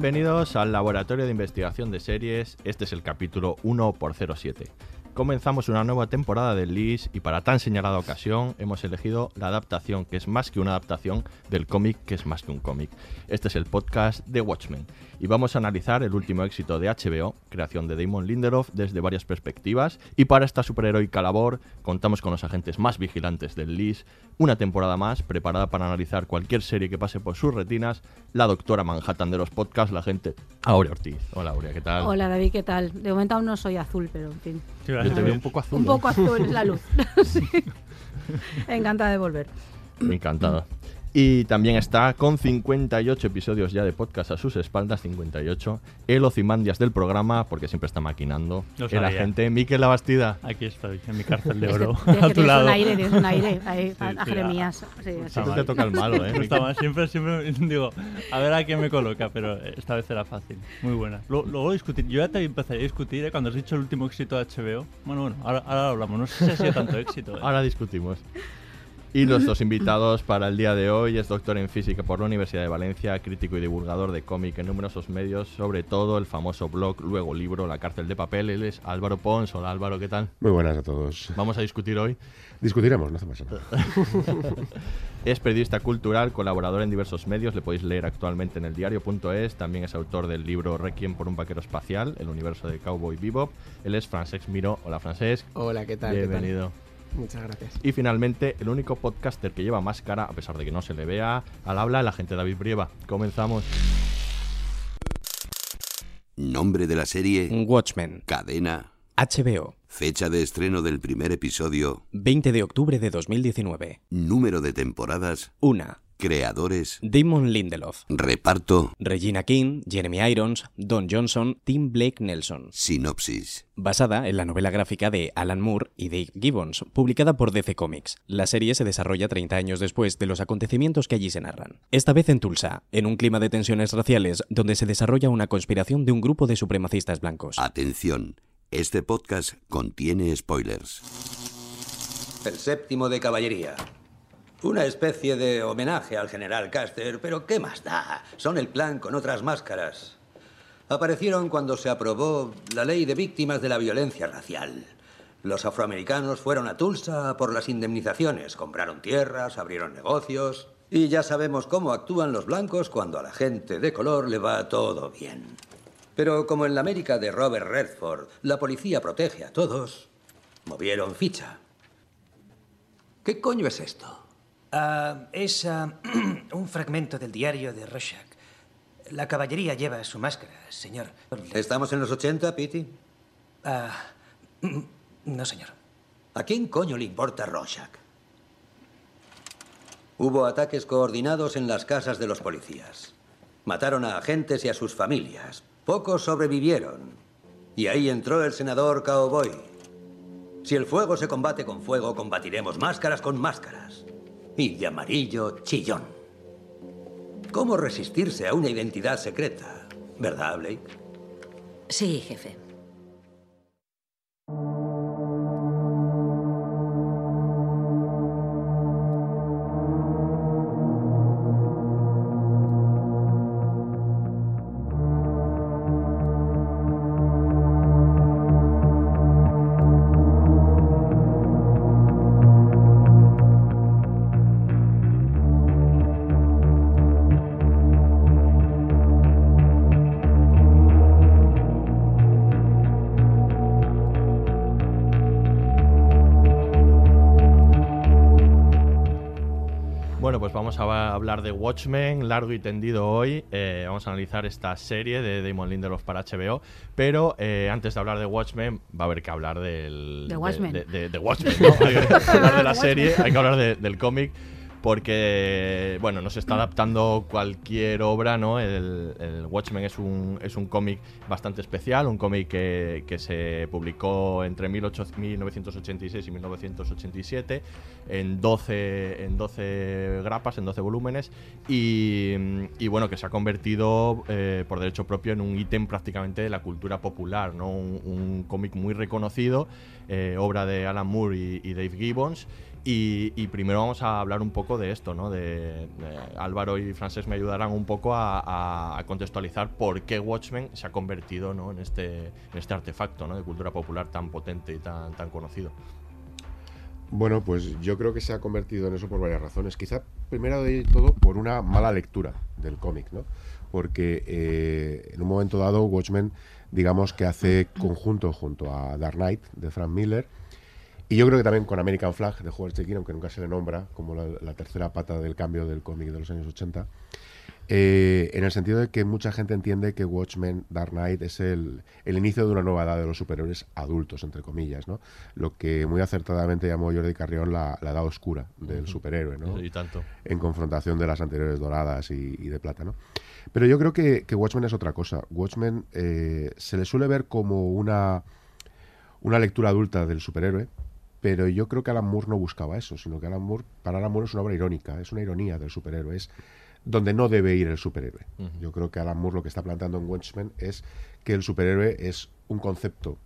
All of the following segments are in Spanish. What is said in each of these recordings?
Bienvenidos al Laboratorio de Investigación de Series. Este es el capítulo 1x07. Comenzamos una nueva temporada del LIS y para tan señalada ocasión hemos elegido la adaptación, que es más que una adaptación, del cómic, que es más que un cómic. Este es el podcast de Watchmen y vamos a analizar el último éxito de HBO, creación de Damon Lindelof desde varias perspectivas. Y para esta superheroica labor contamos con los agentes más vigilantes del LIS, una temporada más preparada para analizar cualquier serie que pase por sus retinas, la doctora Manhattan de los podcasts, la gente Aurea Ortiz. Hola Aurea, ¿qué tal? Hola David, ¿qué tal? De momento aún no soy azul, pero en fin. Yo te veo un poco azul. Un ¿eh? poco azul es la luz. Sí. Encantada de volver. Encantado. Y también está con 58 episodios ya de podcast a sus espaldas, 58, el Ocimandias del programa, porque siempre está maquinando, Lo el agente Miquel Labastida. Aquí estoy, en mi cárcel de Es que oro, tienes a tu lado. un aire, tienes un aire ahí, a, Sí, a sí, Jeremías. Sí, está sí. Siempre mal. te toca el malo, ¿eh? No está Miquel? mal, siempre, siempre digo, a ver a quién me coloca, pero esta vez era fácil. Muy buena. Luego, discutir, yo ya te empezaría a discutir ¿eh? cuando has dicho el último éxito de HBO. Bueno, bueno, ahora, ahora lo hablamos. No sé si ha sido tanto éxito. ¿eh? Ahora discutimos. Y dos invitados para el día de hoy es doctor en física por la Universidad de Valencia, crítico y divulgador de cómic en numerosos medios, sobre todo el famoso blog, luego libro La cárcel de papel. Él es Álvaro Pons. Hola Álvaro, ¿qué tal? Muy buenas a todos. Vamos a discutir hoy. Discutiremos, no hace más nada. Es periodista cultural, colaborador en diversos medios, le podéis leer actualmente en el diario.es, también es autor del libro Requiem por un vaquero espacial, el universo de Cowboy Bebop. Él es Francesc Miró. Hola Francesc. Hola, ¿qué tal? ¿Qué tal? Muchas gracias. Y finalmente, el único podcaster que lleva máscara, a pesar de que no se le vea, al habla el agente David Brieva. Comenzamos. Nombre de la serie, Watchmen. cadena, HBO. fecha de estreno del primer episodio, 20 de octubre de 2019. número de temporadas, 1. Creadores, Damon Lindelof. reparto, Regina King, Jeremy Irons, Don Johnson, Tim Blake Nelson. sinopsis. Basada en la novela gráfica de Alan Moore y Dave Gibbons, publicada por DC Comics. La serie se desarrolla 30 años después de los acontecimientos que allí se narran. Esta vez en Tulsa, en un clima de tensiones raciales donde se desarrolla una conspiración de un grupo de supremacistas blancos. Atención, este podcast contiene spoilers. El séptimo de caballería. Una especie de homenaje al general Custer, pero ¿qué más da? Son el clan con otras máscaras. Aparecieron cuando se aprobó la ley de víctimas de la violencia racial. Los afroamericanos fueron a Tulsa por las indemnizaciones, compraron tierras, abrieron negocios. Y ya sabemos cómo actúan los blancos cuando a la gente de color le va todo bien. Pero como en la América de Robert Redford, la policía protege a todos, movieron ficha. ¿Qué coño es esto? Ah, es ah, un fragmento del diario de Rorschach. La caballería lleva su máscara, señor. ¿Estamos en los 80, Pity? Ah, no, señor. ¿A quién coño le importa Rorschach? Hubo ataques coordinados en las casas de los policías. Mataron a agentes y a sus familias. Pocos sobrevivieron. Y ahí entró el senador Cowboy. Si el fuego se combate con fuego, combatiremos máscaras con máscaras. Y de amarillo, chillón. ¿Cómo resistirse a una identidad secreta? ¿Verdad, Blake? Sí, jefe. Hablar de Watchmen, largo y tendido hoy. Eh, vamos a analizar esta serie de Damon Lindelof para HBO. Pero eh, antes de hablar de Watchmen, va a haber que hablar del. De Watchmen. De, de- de Watchmen, ¿no? Hay que hablar de la serie, hay que hablar de- del cómic. Porque, bueno, nos está adaptando cualquier obra, ¿no? El, Watchmen es un, es un cómic bastante especial, un cómic que, que se publicó entre 18 1986 y 1987 en 12, en 12 grapas, en 12 volúmenes, y, bueno, que se ha convertido eh, por derecho propio en un ítem prácticamente de la cultura popular, ¿no? Un, cómic muy reconocido, eh, obra de Alan Moore y Dave Gibbons. Y, primero vamos a hablar un poco de esto, ¿no? De, Álvaro y Francés me ayudarán un poco a, contextualizar por qué Watchmen se ha convertido ¿no? en, este, este artefacto ¿no? de cultura popular tan potente y tan, tan conocido. Bueno, pues yo creo que se ha convertido en eso por varias razones. Quizá primero de todo por una mala lectura del cómic, ¿no? Porque eh, en un momento dado Watchmen, digamos que hace conjunto junto a Dark Knight de Frank Miller y yo creo que también con American Flag de Howard Chaykin, aunque nunca se le nombra como la, la tercera pata del cambio del cómic de los años 80. eh, en el sentido de que mucha gente entiende que Watchmen Dark Knight es el, el inicio de una nueva edad de los superhéroes adultos, entre comillas, ¿no? Lo que muy acertadamente llamó Jordi Carrión la, la edad oscura del superhéroe, ¿no? Y tanto. En confrontación de las anteriores doradas y, y de plata, ¿no? Pero yo creo que, que Watchmen es otra cosa. Watchmen eh, se le suele ver como una, una lectura adulta del superhéroe, pero yo creo que Alan Moore no buscaba eso, sino que Alan Moore, para Alan Moore es una obra irónica, es una ironía del superhéroe, es donde no debe ir el superhéroe. Yo creo que Alan Moore lo que está planteando en Watchmen es que el superhéroe es un concepto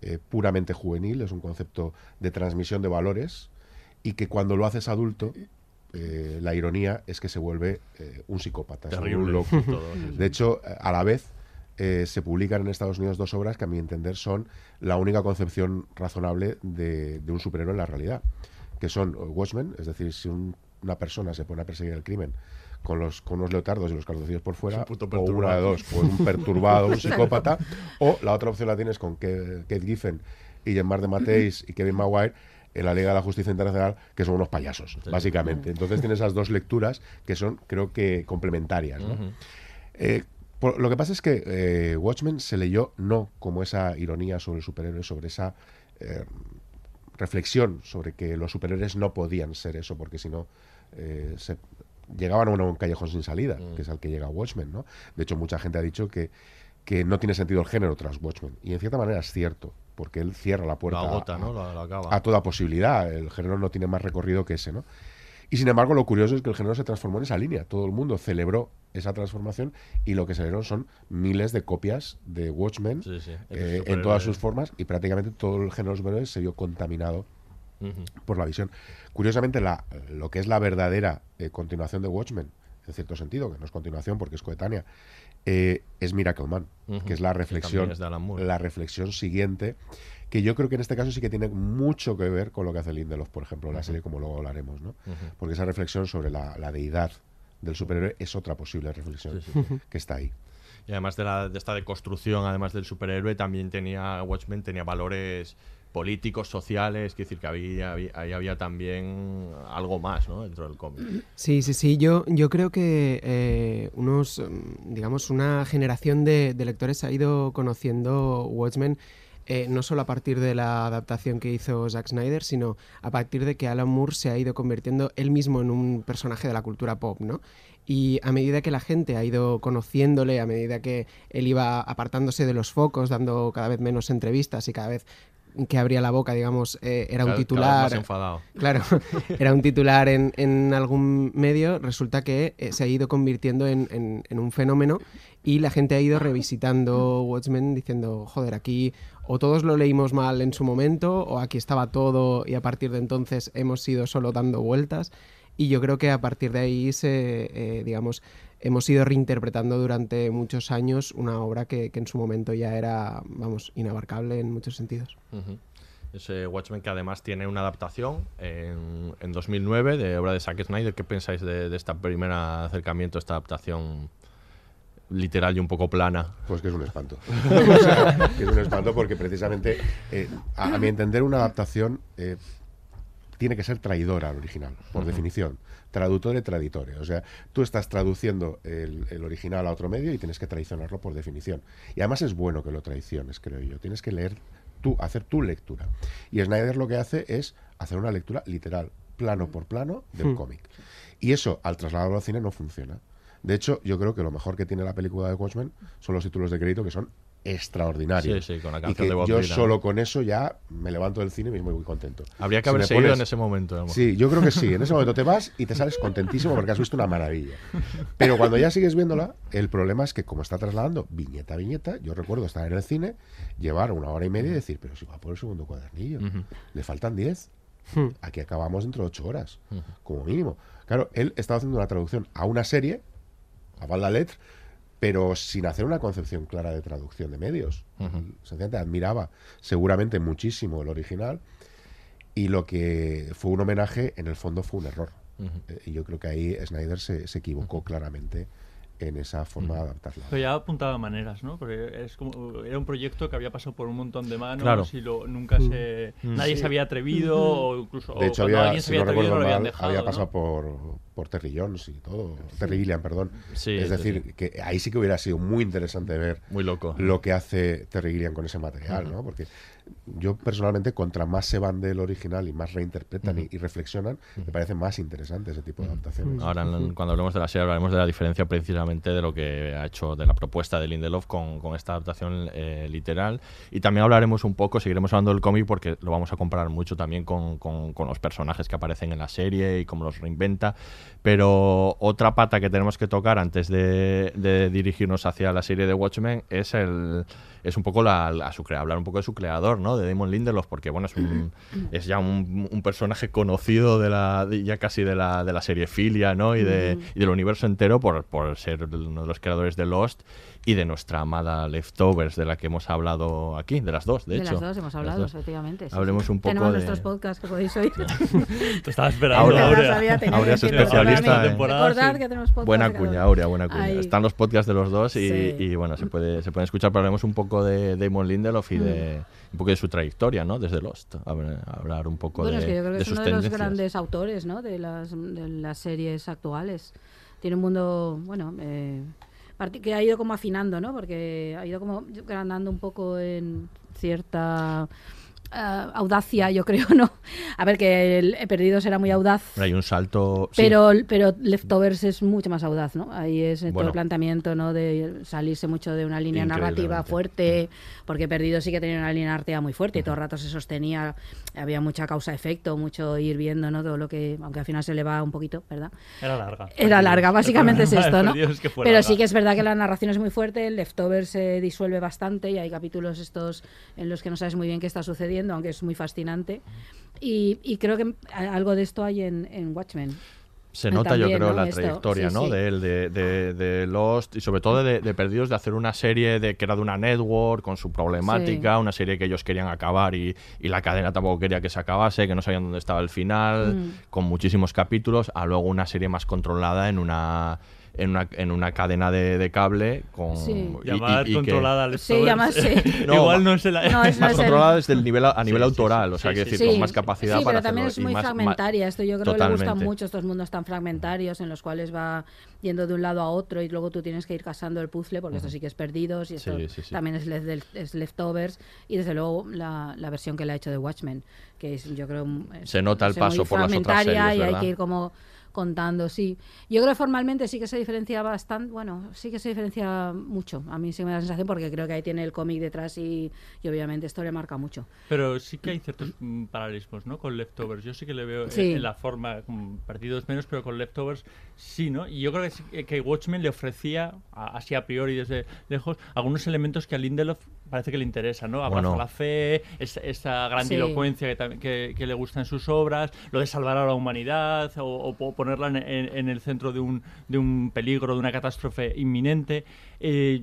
eh, puramente juvenil, es un concepto de transmisión de valores y que cuando lo haces adulto, eh, la ironía es que se vuelve eh, un psicópata, un loco. todo, sí, sí. De hecho, a la vez eh, se publican en Estados Unidos dos obras que a mi entender son la única concepción razonable de, de un superhéroe en la realidad, que son Watchmen, es decir, si un- una persona se pone a perseguir el crimen con los con unos leotardos y los calzoncillos por fuera, o una de dos, pues un perturbado, un psicópata, o la otra opción la tienes con Kate Giffen y Jean-Marc de Mateis y Kevin Maguire en la Liga de la Justicia Internacional, que son unos payasos, básicamente. Entonces tienes esas dos lecturas que son, creo que, complementarias. Eh, por- lo que pasa es que eh, Watchmen se leyó no como esa ironía sobre el superhéroe, sobre esa eh, reflexión sobre que los superhéroes no podían ser eso, porque si no eh, se llegaban a un callejón sin salida, Mm. que es al que llega Watchmen. ¿no? De hecho, mucha gente ha dicho que, que no tiene sentido el género tras Watchmen. Y en cierta manera es cierto, porque él cierra la puerta a- a toda posibilidad. El género no tiene más recorrido que ese, ¿no? Y sin embargo, lo curioso es que el género se transformó en esa línea. Todo el mundo celebró esa transformación y lo que se son miles de copias de Watchmen Sí, sí. El eh, en todas sus formas y prácticamente todo el género de superhéroes se vio contaminado por la visión. Curiosamente, la, lo que es la verdadera eh, continuación de Watchmen, en cierto sentido, que no es continuación porque es coetánea, eh, es Miracle Man, Ujú. que es la reflexión, es la reflexión siguiente, que yo creo que en este caso sí que tiene mucho que ver con lo que hace Lindelof, por ejemplo, en la serie, como luego hablaremos, ¿no? Porque esa reflexión sobre la, la deidad del superhéroe es otra posible reflexión Sí, sí, sí. que está ahí. Y además de, la, de esta deconstrucción, además del superhéroe, también tenía Watchmen tenía valores políticos, sociales, que decir que había, había- ahí había también algo más, ¿no? Dentro del cómic. Sí, sí, sí. Yo, yo creo que eh, unos, mm, digamos, una generación de, de lectores ha ido conociendo Watchmen eh, no solo a partir de la adaptación que hizo Zack Snyder, sino a partir de que Alan Moore se ha ido convirtiendo él mismo en un personaje de la cultura pop, ¿no? Y a medida que la gente ha ido conociéndole, a medida que él iba apartándose de los focos, dando cada vez menos entrevistas y cada vez que abría la boca, digamos, eh, era un titular. más enfadado. Claro, era un titular en, en algún medio, resulta que eh, se ha ido convirtiendo en, en- en un fenómeno y la gente ha ido revisitando Watchmen diciendo, joder, aquí o todos lo leímos mal en su momento o aquí estaba todo y a partir de entonces hemos ido solo dando vueltas. Y yo creo que a partir de ahí se, eh, digamos, hemos ido reinterpretando durante muchos años una obra que, que en su momento ya era, vamos, inabarcable en muchos sentidos. Ujú. Ese Watchmen que además tiene una adaptación en, en 2009 de obra de Zack Snyder. ¿Qué pensáis de, de este primer acercamiento, esta adaptación literal y un poco plana? Pues que es un espanto. O sea, que es un espanto porque precisamente, eh, a, a mi entender, una adaptación eh, tiene que ser traidora al original, por Ujú. definición. Traductore, traditore. O sea, tú estás traduciendo el, el original a otro medio y tienes que traicionarlo por definición. Y además es bueno que lo traiciones, creo yo. Tienes que leer tú, hacer tu lectura. Y Snyder lo que hace es hacer una lectura literal, plano por plano del Hmm. cómic. Y eso, al trasladarlo al cine, no funciona. De hecho, yo creo que lo mejor que tiene la película de Watchmen son los títulos de crédito que son extraordinarios. Sí, sí, con la y canción que de Bob yo Dylan. solo con eso ya me levanto del cine y me voy muy contento. Habría que Si haber seguido pones- en ese momento. a lo mejor. Sí, yo creo que sí. En ese momento te vas y te sales contentísimo porque has visto una maravilla. Pero cuando ya sigues viéndola, el problema es que como está trasladando viñeta a viñeta, yo recuerdo estar en el cine, llevar una hora y media y decir, pero si va por el segundo cuadernillo, le faltan 10. Hmm. Aquí acabamos dentro de 8 horas, como mínimo. Claro, él estaba haciendo una traducción a una serie, a Val la Lettre, pero sin hacer una concepción clara de traducción de medios. Ujú. Sencillamente admiraba seguramente muchísimo el original y lo que fue un homenaje, en el fondo fue un error. Eh, Y yo creo que ahí Snyder se, se equivocó claramente en esa forma de adaptarla. Pero ya apuntaba maneras, ¿no? Porque es como, era un proyecto que había pasado por un montón de manos Claro. y lo, nunca se... Mm. Nadie Sí. se había atrevido o incluso De hecho, había, alguien se si había no atrevido no lo habían mal, dejado, había ¿no? pasado por, por Terry Jones y todo. Terry Gilliam, perdón. Sí, es decir, sí. que ahí sí que hubiera sido muy interesante ver Muy loco. lo que hace Terry Gilliam con ese material, Ujú. ¿no? Porque yo personalmente, contra más se van del original y más reinterpretan y- Ujú. y, reflexionan, me parece más interesante ese tipo de adaptaciones. Ahora, cuando hablemos de la serie, hablaremos de la diferencia precisamente de lo que ha hecho, de la propuesta de Lindelof con, con esta adaptación eh, literal. Y también hablaremos un poco, seguiremos hablando del cómic porque lo vamos a comparar mucho también con, con- con los personajes que aparecen en la serie y cómo los reinventa. Pero otra pata que tenemos que tocar antes de, dirigirnos hacia la serie de Watchmen es el es un poco la, a su crea- hablar un poco de su creador, ¿no? De Damon Lindelof, porque bueno, es un es ya un, un personaje conocido de la de- ya casi de la, de la serie Filia, ¿no? Y, de, Ujú. y del universo entero por, por ser uno de los creadores de Lost y de nuestra amada Leftovers, de la que hemos hablado aquí, de las dos, de, De, hecho. las dos hemos hablado, dos. efectivamente. sí, Hablemos sí. un poco Tenemos de- nuestros podcasts que podéis oír. Te estaba esperando, Aurea, Aurea. Aurea es especialista en- Recordad sí. que tenemos podcasts Buena de cuña. Aurea, buena cuña. Ahí. Están los podcasts de los dos y, Sí. y, bueno, se puede se pueden escuchar, pero hablaremos un poco de Damon Lindelof y Mm. de un poco de su trayectoria, ¿no? Desde Lost. Hablar, un poco Bueno, de, es que yo creo que de es sus uno de los grandes autores ¿no? de, las, de las series actuales. Tiene un mundo, bueno, eh, que ha ido como afinando, ¿no? Porque ha ido como ganando un poco en cierta ah, audacia, yo creo, ¿no? A ver, que el Perdidos era muy audaz. Hay un salto. sí. Pero, pero Leftovers es mucho más audaz, ¿no? Ahí es todo Bueno. el planteamiento, ¿no? De salirse mucho de una línea narrativa fuerte, porque Perdido sí que tenía una línea narrativa muy fuerte y todo el rato se sostenía, había mucha causa-efecto, mucho ir viendo, ¿no? Todo lo que, aunque al final se le va un poquito, ¿verdad? Era larga. Era larga, básicamente es esto, ¿no? Perdidos es que fue Pero larga. sí que es verdad que la narración es muy fuerte, el Leftovers se disuelve bastante y hay capítulos estos en los que no sabes muy bien qué está sucediendo, aunque es muy fascinante. Y, y creo que algo de esto hay en, en Watchmen. Se nota, yo creo, ¿no? la Esto, trayectoria, sí, ¿no? sí. De él, de, de- de Lost y sobre todo de, de Perdidos, de hacer una serie de que era de una network con su problemática, una serie que ellos querían acabar y, y la cadena tampoco quería que se acabase, que no sabían dónde estaba el final, Mm. con muchísimos capítulos, a luego una serie más controlada en una en una, en una cadena de, de cable con Sí. y- Llamar y- y que- controlada al Sí, llama- sí. No, Igual no es el... No, es- más controlada desde el nivel a, nivel Sí, sí, sí. autoral, o sea, Sí, que sí, decir, sí. con más capacidad Sí, para pero también es muy más- fragmentaria. Esto yo creo que le gustan mucho estos mundos tan fragmentarios en los cuales va yendo de un lado a otro y luego tú tienes que ir casando el puzzle porque esto sí que es perdidos y esto Sí, sí, sí. también es, es leftovers y desde luego la, la versión que le ha hecho de Watchmen que es yo creo es, Se nota el paso muy por las otras fragmentaria series, y hay ¿verdad? que ir como contando, sí. Yo creo que formalmente sí que se diferencia bastante, bueno, sí que se diferencia mucho. A mí sí me da la sensación porque creo que ahí tiene el cómic detrás y, y obviamente esto le marca mucho. Pero sí que hay ciertos mm, paralelismos, ¿no? Con Leftovers. Yo sí que le veo en- Sí. en la forma, perdidos menos, pero con Leftovers sí, ¿no? Y yo creo que, sí que- que Watchmen le ofrecía, a- así a priori desde lejos, algunos elementos que a Lindelof parece que le interesa, ¿no? Abraza Bueno. la fe, esa, esa grandilocuencia que, tam- que, que le gusta en sus obras, lo de salvar a la humanidad o, o po- ponerla en, en- en el centro de un, de un peligro, de una catástrofe inminente. Eh,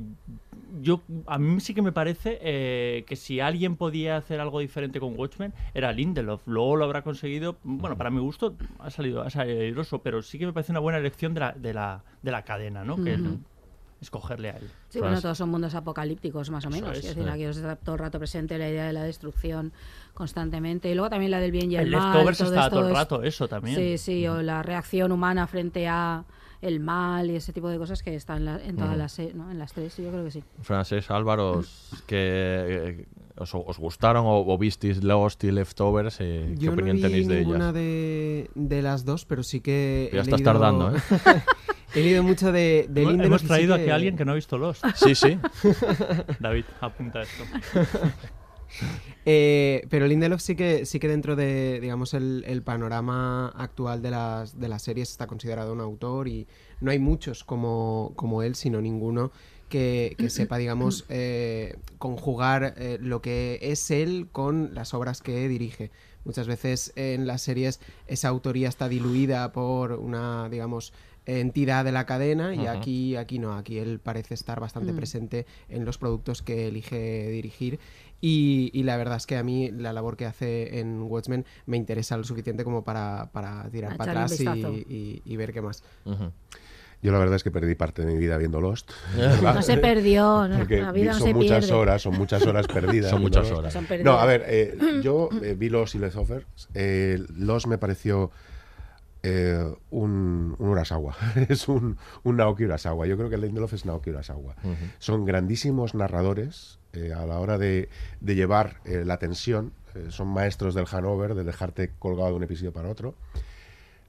yo a mí sí que me parece eh, que si alguien podía hacer algo diferente con Watchmen era Lindelof. Luego lo habrá conseguido. Bueno, para mi gusto ha salido, ha salido airoso, pero sí que me parece una buena elección de la, de la, de la cadena, ¿no? Que Ujú. Escogerle a él. Sí, bueno, todos son mundos apocalípticos más o menos. es, es decir, eh. aquí os está todo el rato presente la idea de la destrucción constantemente. Y luego también la del bien y el, El mal. Leftovers todo está esto todo el es- rato, eso también. Sí, sí, o la reacción humana frente a el mal y ese tipo de cosas que están en, la- en todas Ujú. las, se- ¿no? en las tres, yo creo que sí. Francés, Álvaro, os- que, eh, os, os gustaron o, o visteis Lost y Leftovers? eh, ¿Qué Yo no opinión vi tenéis de ninguna ellas? de, de las dos, pero sí que. Ya estás leído- tardando, ¿eh? he leído mucho de, de Hemos- Lindelof Hemos y sí traído que- aquí a alguien que no ha visto Lost. Sí, sí. David, apunta esto. Eh, pero Lindelof sí que sí que dentro de digamos el, el panorama actual de las de las series está considerado un autor y no hay muchos como, como él sino ninguno que, que sepa digamos eh, conjugar eh, lo que es él con las obras que dirige muchas veces en las series esa autoría está diluida por una digamos entidad de la cadena y aquí aquí no aquí él parece estar bastante Mm. presente en los productos que elige dirigir y, y la verdad es que a mí la labor que hace en Watchmen me interesa lo suficiente como para, para tirar A para atrás y, vistazo. y- y ver qué más. Yo la verdad es que perdí parte de mi vida viendo Lost. No se perdió, no, la vida no son se muchas pierde. horas, son muchas horas perdidas. Son muchas horas. Perdido. No, a ver, eh, yo eh, vi Lost y Leftovers. Eh, Lost me pareció eh, un, un Urasawa. es un, un Naoki Urasawa. Yo creo que Lindelof es Naoki Urasawa. Son grandísimos narradores eh, a la hora de, de llevar eh, la tensión. Eh, son maestros del Hanover, de dejarte colgado de un episodio para otro.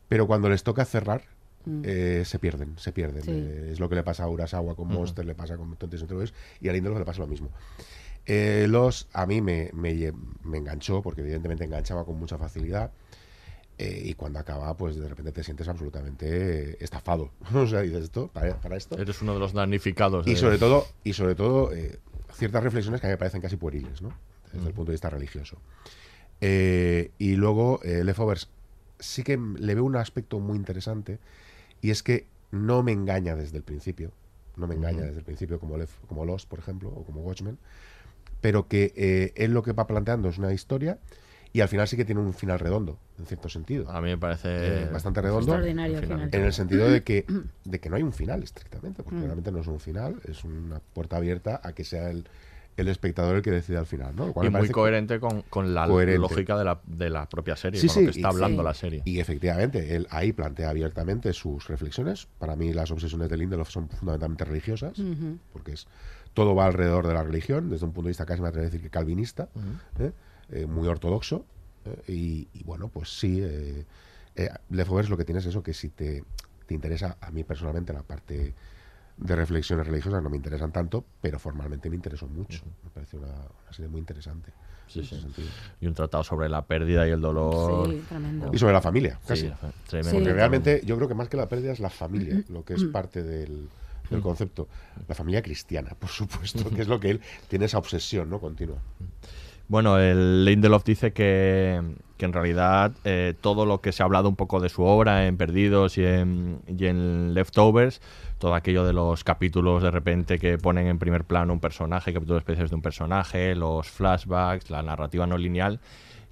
Pero cuando les toca cerrar, Mm. eh, se pierden, se pierden. Sí. Eh, es lo que le pasa a Urasawa con Ujú. Monster, le pasa con Tontes y a Lindelof le pasa lo mismo. Eh, los a mí me, me, lle- me enganchó, porque evidentemente enganchaba con mucha facilidad. Eh, y cuando acaba, pues de repente te sientes absolutamente eh, estafado. o sea, dices esto, para, para esto. Eres uno de los damnificados. Y de- sobre todo, y sobre todo eh, ciertas reflexiones que a mí me parecen casi pueriles, ¿no? Desde el punto de vista religioso. Eh, y luego, eh, Leftovers sí que le veo un aspecto muy interesante, y es que no me engaña desde el principio, no me engaña desde el principio como, Lef- como Lost, por ejemplo, o como Watchmen, pero que eh, él lo que va planteando es una historia y al final sí que tiene un final redondo, en cierto sentido. A mí me parece Eh, bastante redondo. Extraordinario final. En el sentido de que, de que no hay un final estrictamente, porque Mm. realmente no es un final, es una puerta abierta a que sea el, el espectador el que decida al final. ¿no? Lo cual Y muy coherente con, con la coherente. lógica de la, de la propia serie, Sí, con sí, lo que está y- hablando Sí. la serie. Y efectivamente, él ahí plantea abiertamente sus reflexiones. Para mí las obsesiones de Lindelof son fundamentalmente religiosas, Ujú. porque es todo va alrededor de la religión, desde un punto de vista casi me atrevo a decir que calvinista. ¿eh? Eh, muy ortodoxo. eh, y, y bueno, pues sí, eh, eh, Leftovers lo que tiene es eso, que si te, te interesa, a mí personalmente la parte de reflexiones religiosas no me interesan tanto, pero formalmente me interesó mucho. Me parece una, una serie muy interesante. Sí, sí. Y un tratado sobre la pérdida y el dolor. Sí, tremendo. Y sobre la familia, Sí, casi. tremendo. Sí. Porque realmente yo creo que más que la pérdida es la familia, lo que es parte del, del concepto. La familia cristiana, por supuesto, que es lo que él tiene esa obsesión ¿no? continua. Bueno, el Lindelof dice que, que en realidad eh, todo lo que se ha hablado un poco de su obra en Perdidos y en, y en Leftovers, todo aquello de los capítulos de repente que ponen en primer plano un personaje, capítulos especiales de un personaje, los flashbacks, la narrativa no lineal,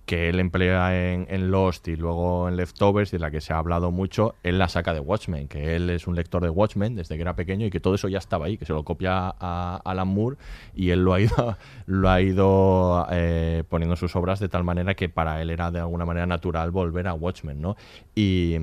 que él emplea en, Lost y luego en Leftovers, y de la que se ha hablado mucho, él la saca de Watchmen, que él es un lector de Watchmen desde que era pequeño y que todo eso ya estaba ahí, que se lo copia a Alan Moore y él lo ha ido, lo ha ido eh, poniendo en sus obras de tal manera que para él era de alguna manera natural volver a Watchmen, ¿no? Y...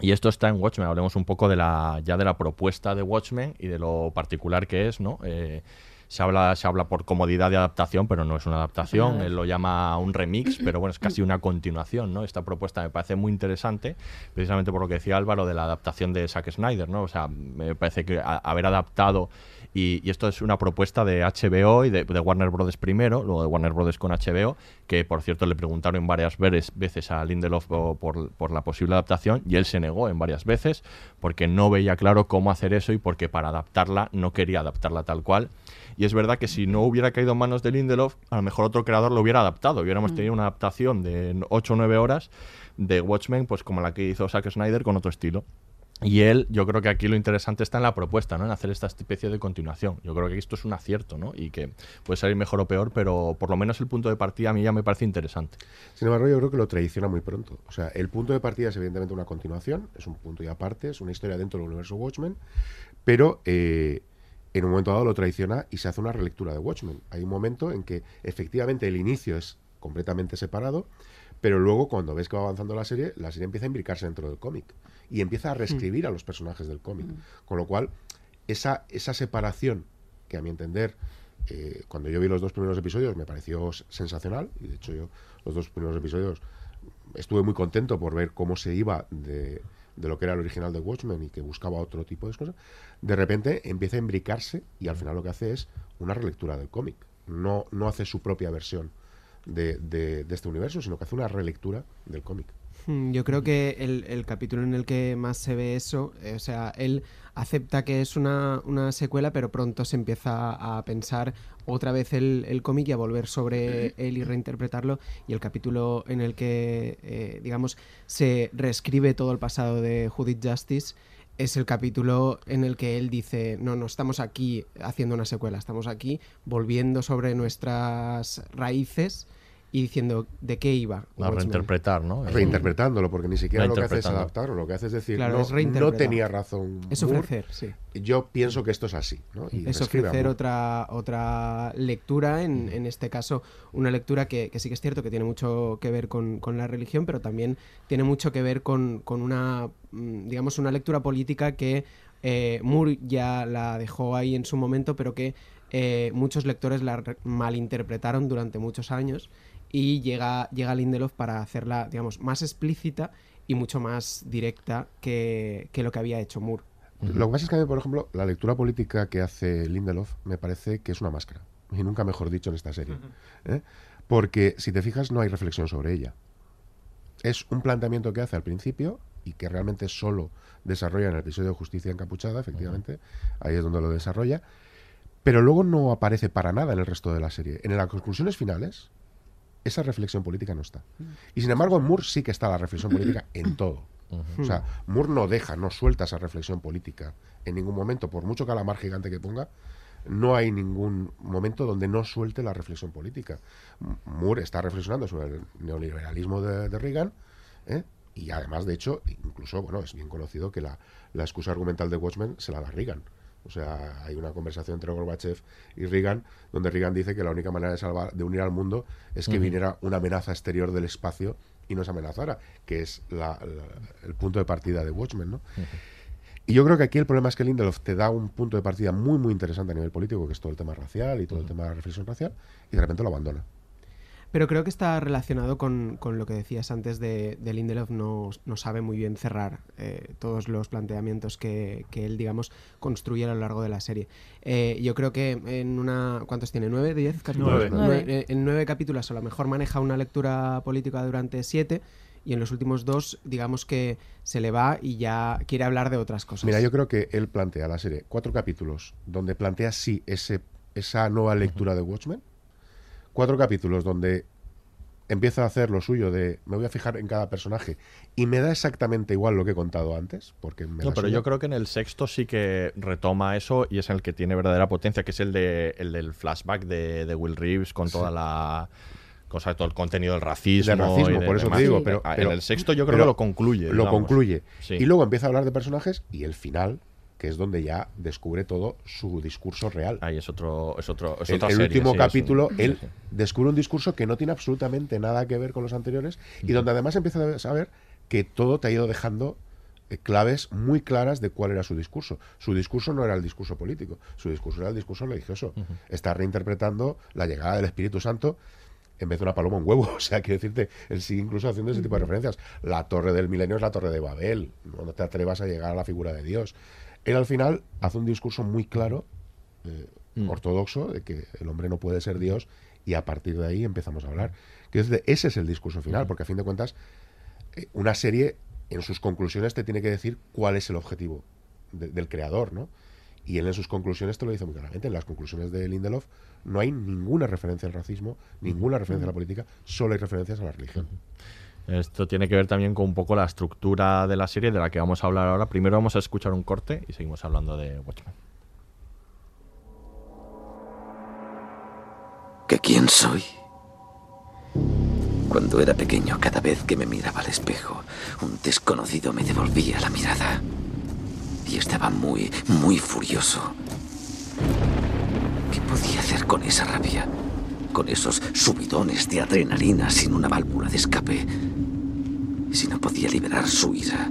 Y esto está en Watchmen. Hablemos un poco de la ya de la propuesta de Watchmen y de lo particular que es, ¿no? Eh, se habla, se habla por comodidad de adaptación, pero no es una adaptación. Él lo llama un remix, pero bueno, es casi una continuación, ¿no? Esta propuesta me parece muy interesante, precisamente por lo que decía Álvaro de la adaptación de Zack Snyder, ¿no? O sea, me parece que a- haber adaptado y, y esto es una propuesta de HBO y de, de Warner Brothers primero, luego de Warner Brothers con HBO, que por cierto le preguntaron varias veces a Lindelof po- por, por la posible adaptación y él se negó en varias veces porque no veía claro cómo hacer eso y porque para adaptarla no quería adaptarla tal cual. Y es verdad que si no hubiera caído en manos de Lindelof, a lo mejor otro creador lo hubiera adaptado. Hubiéramos tenido una adaptación de 8 o 9 horas de Watchmen, pues como la que hizo Zack Snyder con otro estilo. Y él, yo creo que aquí lo interesante está en la propuesta, ¿no? En hacer esta especie de continuación. Yo creo que esto es un acierto, ¿no? Y que puede salir mejor o peor, pero por lo menos el punto de partida a mí ya me parece interesante. Sin embargo, yo creo que lo traiciona muy pronto. O sea, el punto de partida es evidentemente una continuación, es un punto y aparte, es una historia dentro del universo Watchmen, pero eh, en un momento dado lo traiciona y se hace una relectura de Watchmen. Hay un momento en que efectivamente el inicio es completamente separado, pero luego cuando ves que va avanzando la serie, la serie empieza a imbricarse dentro del cómic y empieza a reescribir a los personajes del cómic. Con lo cual, esa, esa separación, que a mi entender, eh, cuando yo vi los dos primeros episodios me pareció sensacional, y de hecho yo los dos primeros episodios estuve muy contento por ver cómo se iba de, de lo que era el original de Watchmen y que buscaba otro tipo de cosas, de repente empieza a imbricarse y al final lo que hace es una relectura del cómic. No, no hace su propia versión de, de, de este universo, sino que hace una relectura del cómic. Mm, Yo creo que el, el capítulo en el que más se ve eso, eh, o sea, él acepta que es una, una secuela, pero pronto se empieza a pensar otra vez el, el cómic y a volver sobre él y reinterpretarlo. Y el capítulo en el que, eh, digamos, se reescribe todo el pasado de Judith Justice es el capítulo en el que él dice, no, no estamos aquí haciendo una secuela, estamos aquí volviendo sobre nuestras raíces y diciendo de qué iba. A reinterpretar, ¿no? Reinterpretándolo, porque ni siquiera lo que hace es Reinterpretando. adaptarlo, lo que hace es decir, Claro, no, es no tenía razón. Es Moore, ofrecer, sí. Yo pienso que esto es así. ¿no? Y es ofrecer otra, otra lectura, en, en este caso una lectura que, que sí que es cierto que tiene mucho que ver con, con la religión, pero también tiene mucho que ver con, con una, mm, digamos, una lectura política que eh, Moore ya la dejó ahí en su momento, pero que eh, muchos lectores la re- malinterpretaron durante muchos años y llega, llega Lindelof para hacerla, digamos, más explícita y mucho más directa que, que lo que había hecho Moore. Lo que pasa es que a mí, por ejemplo, la lectura política que hace Lindelof me parece que es una máscara. Y nunca mejor dicho en esta serie. ¿eh? Porque si te fijas, no hay reflexión sobre ella. Es un planteamiento que hace al principio y que realmente solo desarrolla en el episodio de Justicia Encapuchada, efectivamente. Ahí es donde lo desarrolla. Pero luego no aparece para nada en el resto de la serie. En las conclusiones finales, esa reflexión política no está. Y sin embargo, en Moore sí que está la reflexión política en todo. O sea, Moore no deja, no suelta esa reflexión política en ningún momento, por mucho calamar gigante que ponga, no hay ningún momento donde no suelte la reflexión política. Moore está reflexionando sobre el neoliberalismo de, de Reagan, ¿eh? y además, de hecho, incluso, bueno, es bien conocido que la, la excusa argumental de Watchmen se la da Reagan. O sea, hay una conversación entre Gorbachev y Reagan, donde Reagan dice que la única manera de salvar, de unir al mundo es que viniera una amenaza exterior del espacio y nos amenazara, que es la- la- el punto de partida de Watchmen, ¿no? Y yo creo que aquí el problema es que Lindelof te da un punto de partida muy, muy interesante a nivel político, que es todo el tema racial y todo el tema de la reflexión racial, y de repente lo abandona. Pero creo que está relacionado con, con lo que decías antes de, de Lindelof, no, no sabe muy bien cerrar eh, todos los planteamientos que, que él, digamos, construye a lo largo de la serie. Eh, yo creo que en una... ¿Cuántos tiene? ¿Nueve? ¿Diez capítulos? Nueve. Nue- Nueve. eh, en nueve capítulos a lo mejor maneja una lectura política durante siete y en los últimos dos, digamos que se le va y ya quiere hablar de otras cosas. Mira, yo creo que él plantea la serie cuatro capítulos donde plantea sí ese, esa nueva lectura de Watchmen, cuatro capítulos donde empieza a hacer lo suyo de me voy a fijar en cada personaje y me da exactamente igual lo que he contado antes, porque me No, pero yo creo que en el sexto sí que retoma eso y es el que tiene verdadera potencia, que es el, de, el del flashback de, de Will Reeves con toda la cosa, todo el contenido del racismo. de racismo, y de por eso te digo, pero, pero- en el sexto yo creo que lo concluye. Lo digamos. concluye. Sí. Y luego empieza a hablar de personajes y el final, que es donde ya descubre todo su discurso real. Ahí es otro, es otro, es el, otra el serie, último sí, es un- capítulo, él descubre un discurso que no tiene absolutamente nada que ver con los anteriores y donde además empieza a saber que todo te ha ido dejando eh, claves muy claras de cuál era su discurso. Su discurso no era el discurso político, su discurso era el discurso religioso. Está reinterpretando la llegada del Espíritu Santo en vez de una paloma un huevo. O sea, quiero decirte, él sigue incluso haciendo ese tipo de referencias. La torre del milenio es la torre de Babel. No te atrevas a llegar a la figura de Dios. Él al final hace un discurso muy claro, eh, Mm. ortodoxo, de que el hombre no puede ser Dios y a partir de ahí empezamos a hablar. Que es de- ese es el discurso final, porque a fin de cuentas, eh, una serie en sus conclusiones te tiene que decir cuál es el objetivo de- del creador, ¿no? Y él en sus conclusiones te lo dice muy claramente. En las conclusiones de Lindelof no hay ninguna referencia al racismo, ninguna referencia a la política, solo hay referencias a la religión. Esto tiene que ver también con un poco la estructura de la serie de la que vamos a hablar ahora. Primero vamos a escuchar un corte y seguimos hablando de Watchmen. ¿Que quién soy? Cuando era pequeño, cada vez que me miraba al espejo, un desconocido me devolvía la mirada. Y estaba muy, muy furioso. podía hacer con esa rabia? Con esos subidones de adrenalina sin una válvula de escape. Si no podía liberar su ira,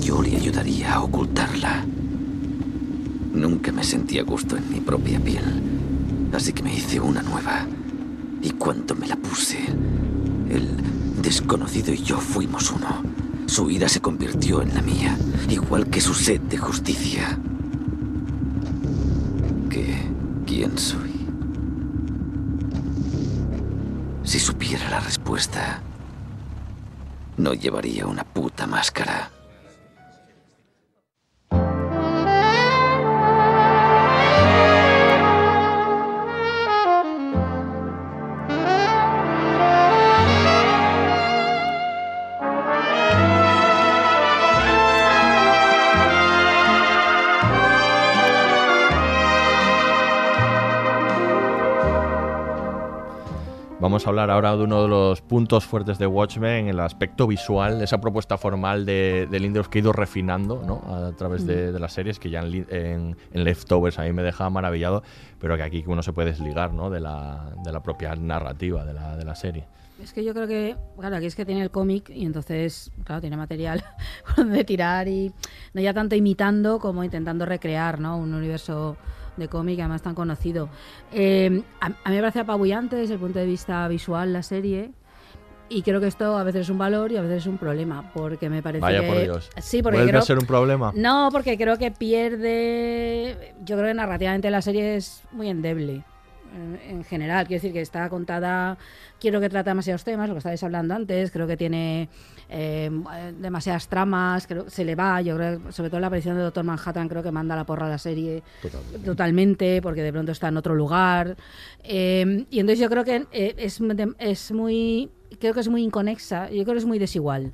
yo le ayudaría a ocultarla. Nunca me sentí a gusto en mi propia piel, así que me hice una nueva. Y cuando me la puse, el desconocido y yo fuimos uno. Su ira se convirtió en la mía, igual que su sed de justicia. ¿Qué? ¿Quién soy? Si supiera la respuesta, no llevaría una puta máscara. Vamos a hablar ahora de uno de los puntos fuertes de Watchmen, el aspecto visual, esa propuesta formal de, de Lindelof que ha ido refinando ¿no? a través de, de las series, que ya en, en- en Leftovers a mí me deja maravillado, pero que aquí uno se puede desligar ¿no? de, la, de la propia narrativa de la, de la serie. Es que yo creo que, claro, aquí es que tiene el cómic y entonces, claro, tiene material de tirar y no ya tanto imitando como intentando recrear, ¿no? Un universo de cómic además tan conocido. Eh, a, a mí me parece apabullante desde el punto de vista visual la serie. Y creo que esto a veces es un valor y a veces es un problema, porque me parece Vaya que... por Dios. Sí, porque ¿Vuelve creo... a ser un problema? No, porque creo que pierde... Yo creo que narrativamente la serie es muy endeble en, en general. Quiero decir que está contada, quiero que trata demasiados temas, lo que estabais hablando antes, creo que tiene eh, demasiadas tramas, creo se le va, yo creo, sobre todo la aparición de Doctor Manhattan, creo que manda la porra a la serie Totalmente. totalmente, porque de pronto está en otro lugar. Eh, y entonces yo creo que eh, es muy, creo que es muy inconexa, yo creo que es muy desigual.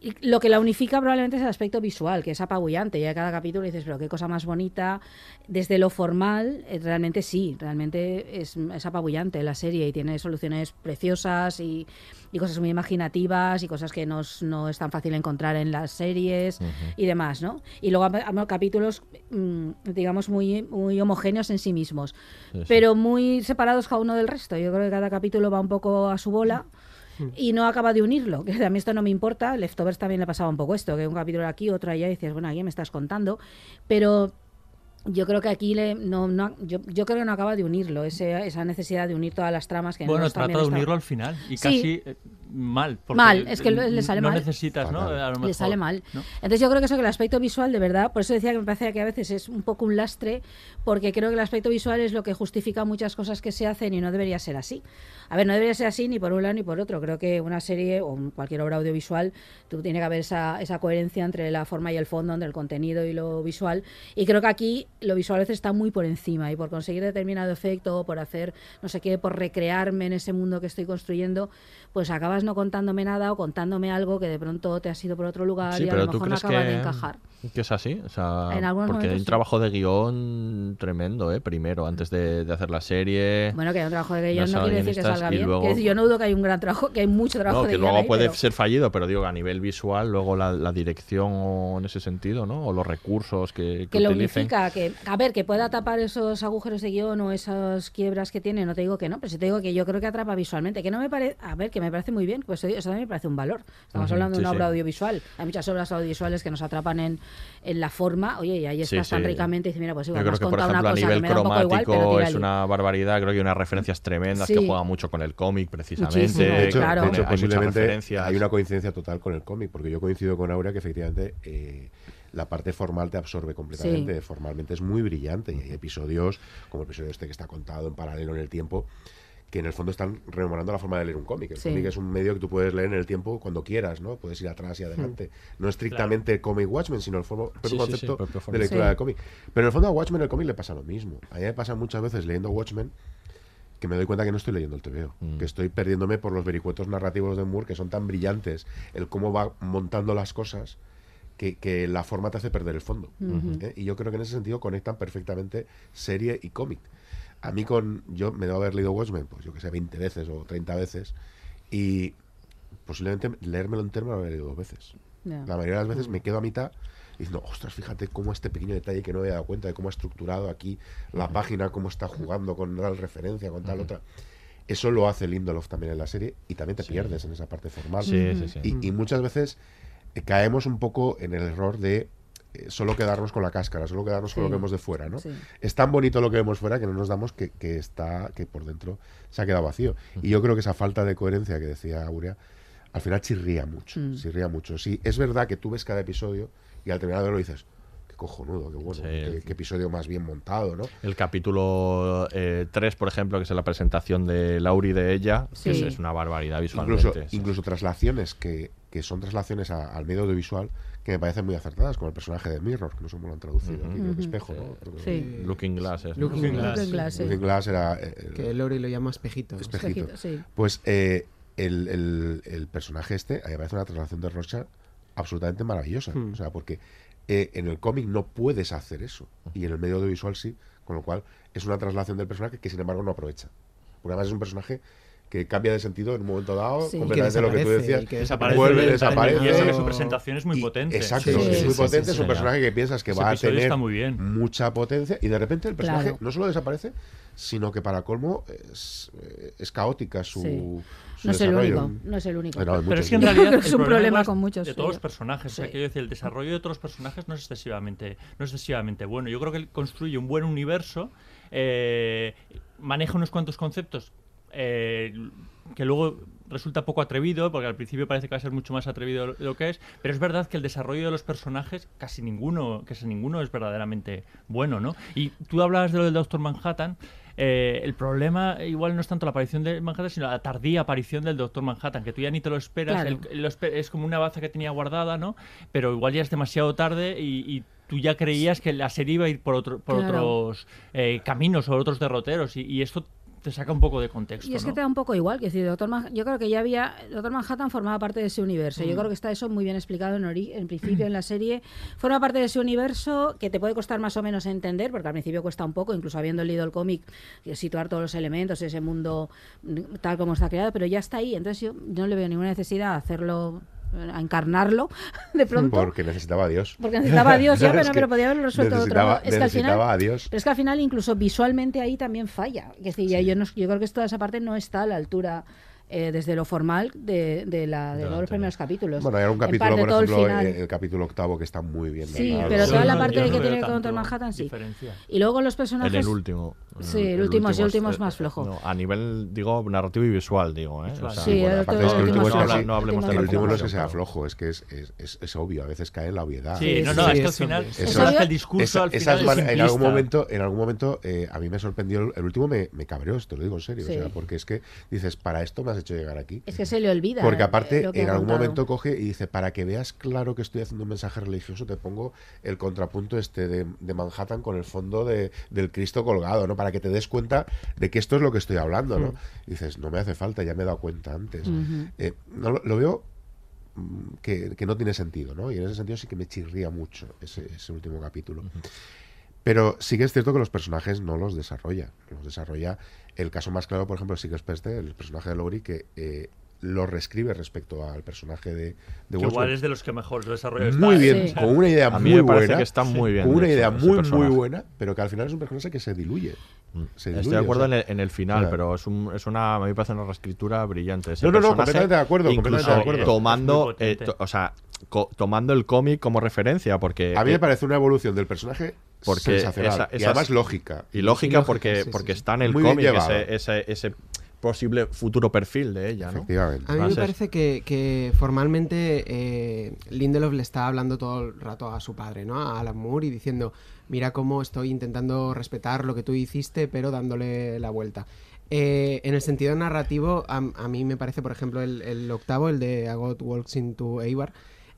Y lo que la unifica probablemente es el aspecto visual, que es apabullante. Ya cada capítulo dices, pero qué cosa más bonita. Desde lo formal, eh, realmente sí, realmente es, es apabullante la serie y tiene soluciones preciosas y, y cosas muy imaginativas y cosas que no, es- no es tan fácil encontrar en las series y demás, ¿no? Y luego capítulos, mm, digamos, muy, muy homogéneos en sí mismos, Sí, sí. pero muy separados cada uno del resto. Yo creo que cada capítulo va un poco a su bola y no acaba de unirlo. Que a mí esto no me importa. Leftovers también le pasaba un poco esto, que un capítulo aquí, otro allá, y decías, bueno, aquí me estás contando. Pero yo creo que aquí le, no, no, yo, yo creo que no acaba de unirlo, ese, esa necesidad de unir todas las tramas que Bueno, trata de está- unirlo al final y Sí. casi eh, mal. porque Mal, es que le- sale no mal. necesitas, ¿no? A lo le mejor, sale mal. ¿no? Entonces yo creo que eso que el aspecto visual, de verdad, por eso decía que me parece que a veces es un poco un lastre, porque creo que el aspecto visual es lo que justifica muchas cosas que se hacen y no debería ser así. A ver, no debería ser así ni por un lado ni por otro. Creo que una serie o cualquier obra audiovisual, tú tiene que haber esa, esa coherencia entre la forma y el fondo, entre el contenido y lo visual. Y creo que aquí lo visual a veces está muy por encima y por conseguir determinado efecto, o por hacer no sé qué, por recrearme en ese mundo que estoy construyendo, pues acabas no contándome nada o contándome algo que de pronto te has ido por otro lugar Sí, y a lo mejor no acaba que, de encajar. Que es así, o sea, En porque hay un sí. trabajo de guion tremendo, ¿eh? Primero, antes de, de hacer la serie. Bueno, que hay un trabajo de guion no quiere decir que salga bien. luego- decir, yo no dudo que hay un gran trabajo, que hay mucho trabajo No, de que guion luego ahí, puede pero- ser fallido, pero digo, a nivel visual, luego la, la dirección o en ese sentido, ¿no? O los recursos que, que que lo utilicen. unifica, que a ver, que pueda tapar esos agujeros de guion o esas quiebras que tiene, no te digo que no, pero sí te digo que yo creo que atrapa visualmente, que no me parece, a ver, que me parece muy bien, pues eso también me parece un valor. Estamos hablando de sí, una sí. obra audiovisual, hay muchas obras audiovisuales que nos atrapan en, en la forma, oye, y ahí Sí, estás tan sí. ricamente y dices, mira, pues igual Yo creo que, por ejemplo, a nivel un igual, cromático es una barbaridad. Creo que hay unas referencias tremendas que juegan mucho con el cómic, precisamente. Muchísimo, De hecho, de hay posiblemente hay una coincidencia total con el cómic, porque yo coincido con Aurea que efectivamente eh, la parte formal te absorbe completamente. Sí. Formalmente es muy brillante y hay episodios, como el episodio este que está contado en paralelo en el tiempo, que en el fondo están rememorando la forma de leer un cómic. El Sí. cómic es un medio que tú puedes leer en el tiempo cuando quieras, ¿no? Puedes ir atrás y adelante. No estrictamente cómic Watchmen, sino el formo- propio Sí, sí, sí, concepto propio de lectura Sí. del cómic. Pero en el fondo a Watchmen el cómic le pasa lo mismo. A mí me pasa muchas veces leyendo Watchmen que me doy cuenta que no estoy leyendo el TVO, Mm. que estoy perdiéndome por los vericuetos narrativos de Moore que son tan brillantes, el cómo va montando las cosas, que, que la forma te hace perder el fondo. ¿eh? Y yo creo que en ese sentido conectan perfectamente serie y cómic. A mí con, yo me debo haber leído Watchmen, pues yo que sé, 20 veces o 30 veces, y posiblemente leérmelo entero me lo habré leído dos veces. La mayoría de las veces me quedo a mitad diciendo, ostras, fíjate cómo este pequeño detalle que no me había dado cuenta de cómo ha estructurado aquí la página, cómo está jugando con tal referencia, con tal otra. Eso lo hace Lindelof también en la serie y también te pierdes en esa parte formal. Sí, sí, sí. Y, y muchas veces eh, caemos un poco en el error de solo quedarnos con la cáscara, solo quedarnos con lo Sí. que vemos de fuera, ¿no? Sí. Es tan bonito lo que vemos fuera que no nos damos que, que está que por dentro se ha quedado vacío. Y yo creo que esa falta de coherencia que decía Aurea al final chirría mucho, Mm. chirría mucho. Sí, es verdad que tú ves cada episodio y al terminar de verlo dices, qué cojonudo, qué bueno, qué, qué episodio más bien montado, ¿no? El capítulo 3, por ejemplo, que es la presentación de Lauri de ella, que Sí. es, es una barbaridad visualmente. Incluso, incluso traslaciones que, que son traslaciones a- al medio audiovisual que me parecen muy acertadas, como el personaje de Mirror, que no sé cómo lo han traducido aquí, creo que espejo, ¿no? Sí. Looking Glass. es, ¿no? Looking Looking Glass. Glass. Looking Glass era... eh, Que Lori lo llama espejito. espejito. Espejito, sí. Pues eh, el, el- el personaje este, a mí me parece una traslación de Rocha absolutamente maravillosa. Hmm. O sea, porque eh, en el cómic no puedes hacer eso. Y en el medio audiovisual sí. Con lo cual es una traslación del personaje que sin embargo no aprovecha. Porque además es un personaje que cambia de sentido en un momento dado, Sí. completamente lo que tú decías. y que desaparece vuelve, desaparece. y eso que su presentación es muy potente. Exacto, Sí, es muy sí, potente, sí, es un sí. personaje que piensas que Ese va a tener está muy bien. mucha potencia y de repente el personaje Claro. no solo desaparece, sino que para colmo es, es caótica su, No es el único, no es el único. Pero es que en realidad Es un problema problema con muchos, de todos los sí. personajes. O sea, quiero decir, el desarrollo de otros los personajes no es excesivamente, no es excesivamente bueno. Yo creo que él construye un buen universo, eh, maneja unos cuantos conceptos eh, que luego resulta poco atrevido, porque al principio parece que va a ser mucho más atrevido de lo que es, pero es verdad que el desarrollo de los personajes, casi ninguno, casi ninguno es verdaderamente bueno, ¿no? Y tú hablabas de lo del Doctor Manhattan, eh, el problema igual no es tanto la aparición de Manhattan, sino la tardía aparición del Doctor Manhattan, que tú ya ni te lo esperas, Claro. el- lo espe- es como una baza que tenía guardada, ¿no? Pero igual ya es demasiado tarde y, y tú ya creías que la serie iba a ir por, otro, por Claro. otros eh, caminos o otros derroteros y, y esto te saca un poco de contexto. Y es ¿no? que te da un poco igual, que decir, Doctor Manhattan, yo creo que ya había, Doctor Manhattan formaba parte de ese universo. Yo Mm. creo que está eso muy bien explicado en, ori- en principio en la serie. Forma parte de ese universo que te puede costar más o menos entender, porque al principio cuesta un poco, incluso habiendo leído el cómic, eh, situar todos los elementos, ese mundo mm, tal como está creado, pero ya está ahí. Entonces yo no le veo ninguna necesidad a hacerlo, a encarnarlo de pronto. Porque necesitaba a Dios. Porque necesitaba a Dios, ya, pero, pero podía haberlo resuelto de otro modo. Es que al final, a Dios. pero es que al final, incluso visualmente ahí también falla. Es decir, ya yo, no- yo creo que toda esa parte no está a la altura. Eh, desde lo formal de, de, la, de la todos los primeros capítulos. Bueno, hay algún capítulo, parte por el ejemplo, final. el, el capítulo octavo que está muy bien. Sí, narrado. pero toda la no- parte no que tiene que ver con Manhattan, sí. diferencia. Y luego los personajes. En el último. Sí, el, último, sí, el último es más flojo. no, a nivel, digo, narrativo y visual, digo. ¿eh? O sea, Sí, el Aparte otro- es que el el último es último casi- no, no hablemos de el último no es que sea flojo, es que es, es, es, es obvio, a veces cae en la obviedad. Sí, no, no, es que al final- el discurso al final en algún momento, en algún momento eh, a mí me sorprendió, el, el último me, me cabreó, te lo digo en serio, Sí. o sea, porque es que dices, para esto me has hecho llegar aquí. Es que se le olvida. Porque eh, aparte, en algún contado. momento coge y dice, para que veas claro que estoy haciendo un mensaje religioso, te pongo el contrapunto este de, de Manhattan con el fondo de- del Cristo colgado, ¿no? Para que te des cuenta de que esto es lo que estoy hablando, ¿no? Mm. Y dices, no me hace falta, ya me he dado cuenta antes. Ujú. Eh, no, lo, lo veo mm, que, que no tiene sentido, ¿no? Y en ese sentido sí que me chirría mucho ese, ese último capítulo. Pero sí que es cierto que los personajes no los desarrolla. Los desarrolla. El caso más claro, por ejemplo, sí que es Peste, el personaje de Lowry, que eh, lo reescribe respecto al personaje de, de Que Watchmen. igual es de los que mejor lo desarrollo Muy está, bien, ¿eh? con una idea A mí muy me parece buena. que está muy bien, Con una hecho, idea muy, muy buena, pero que al final es un personaje que se diluye. Se Estoy de acuerdo o sea, en, el, en el final, pero es, un, es una, a mí me parece una reescritura brillante. ese No, no, no, completamente de acuerdo, Incluso completamente de acuerdo. tomando, eh, to- o sea, co- tomando el cómic como referencia, porque A mí eh, me parece una evolución del personaje porque esa- y además lógica. Y lógica Y lógica, porque, sí, porque sí. está en el cómic ese, ese, ese posible futuro perfil de ella, ¿no? Efectivamente. A mí me parece que, que formalmente eh, Lindelof le está hablando todo el rato a su padre, ¿no? A Alan Moore y diciendo, mira cómo estoy intentando respetar lo que tú hiciste, pero dándole la vuelta. Eh, en el sentido narrativo, a, a mí me parece, por ejemplo, el, el octavo, el de A God Walks into Eibar,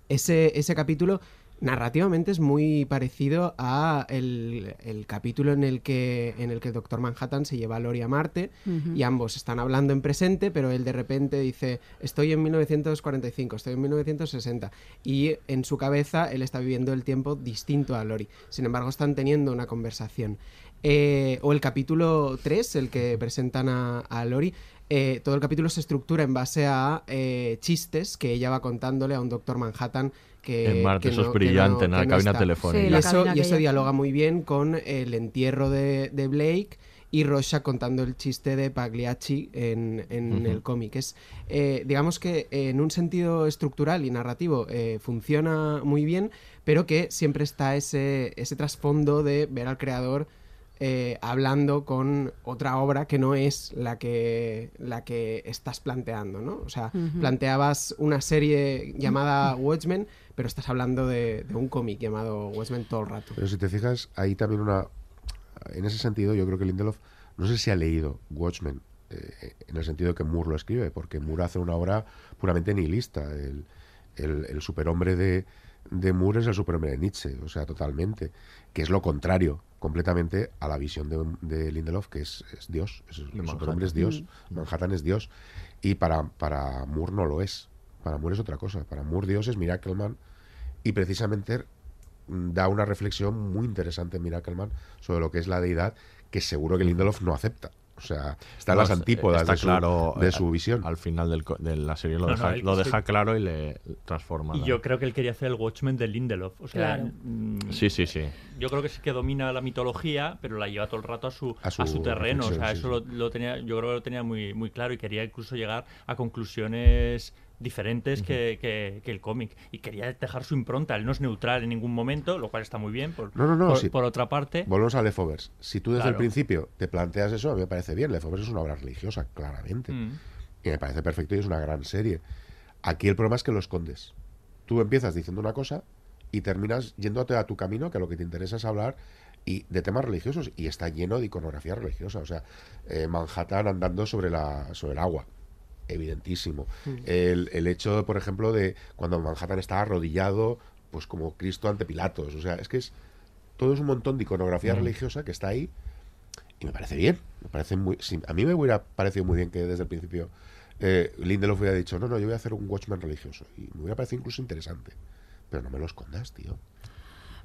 ese, ese capítulo narrativamente es muy parecido a el, el capítulo en el que en el que el Doctor Manhattan se lleva a Lori a Marte y ambos están hablando en presente, pero él de repente dice, estoy en 1945, estoy en 1960 y en su cabeza él está viviendo el tiempo distinto a Lori. Sin embargo, están teniendo una conversación. Eh, o el capítulo 3, el que presentan a, a Lori, eh, todo el capítulo se estructura en base a eh, chistes que ella va contándole a un doctor Manhattan que, En Marte, que eso es no- brillante, no- en la cabina está. telefónica. Sí, y la eso, cabina y eso aquella. dialoga muy bien con el entierro de, de Blake y Rorschach contando el chiste de Pagliacci en, en el cómic. Es, eh, digamos que en un sentido estructural y narrativo eh, funciona muy bien, pero que siempre está ese, ese trasfondo de ver al creador eh, hablando con otra obra que no es la que, la que estás planteando, ¿no? O sea, planteabas una serie llamada Watchmen, pero estás hablando de, de un cómic llamado Watchmen todo el rato. Pero si te fijas, hay también una... En ese sentido, yo creo que Lindelof, no sé si ha leído Watchmen, eh, en el sentido que Moore lo escribe, porque Moore hace una obra puramente nihilista. El, el, el superhombre de, de Moore es el superhombre de Nietzsche, o sea, totalmente. Que es lo contrario, completamente, a la visión de, de Lindelof, que es, es Dios. Es- el Manhattan. superhombre es Dios. Mm. Manhattan es Dios. Y para, para Moore no lo es. Para Moore es otra cosa. Para Moore Dios es Miracleman. Y precisamente mm, da una reflexión muy interesante en Miracleman sobre lo que es la deidad, que seguro que Lindelof no acepta. O sea, está en No, las antípodas está de, su, claro, de eh, su visión. Al final del co- de la serie lo No, no, deja, él- lo deja sí. claro y le transforma. Y la- yo creo que él quería hacer el Watchmen de Lindelof. O sea, Claro. mm, Sí, sí, sí. Yo creo que sí que domina la mitología, pero la lleva todo el rato a su, A a su terreno. O sea, sí, eso sí. Lo, lo tenía, yo creo que lo tenía muy, muy claro y quería incluso llegar a conclusiones diferentes que, que- que el cómic. Y quería dejar su impronta. Él no es neutral en ningún momento, lo cual está muy bien. Por, No, no, no. por, otra parte. Volvemos a Leftovers. Si tú desde el principio te planteas eso, a mí me parece bien. Leftovers es una obra religiosa, claramente. Mm. Y me parece perfecto y es una gran serie. Aquí el problema es que lo escondes. Tú empiezas diciendo una cosa y terminas yéndote a tu camino, que lo que te interesa es hablar y de temas religiosos y está lleno de iconografía religiosa. O sea, eh, Manhattan andando sobre, la, sobre el agua. Evidentísimo. Mm. El, el hecho, por ejemplo, de cuando Manhattan está arrodillado, pues como Cristo ante Pilatos. O sea, es que es todo es un montón de iconografía Mm. religiosa que está ahí y me parece bien. Me parece muy, sí, a mí me hubiera parecido muy bien que desde el principio eh, Lindelof hubiera dicho, no, no, yo voy a hacer un Watchmen religioso. Y me hubiera parecido incluso interesante. Pero no me lo escondas, tío.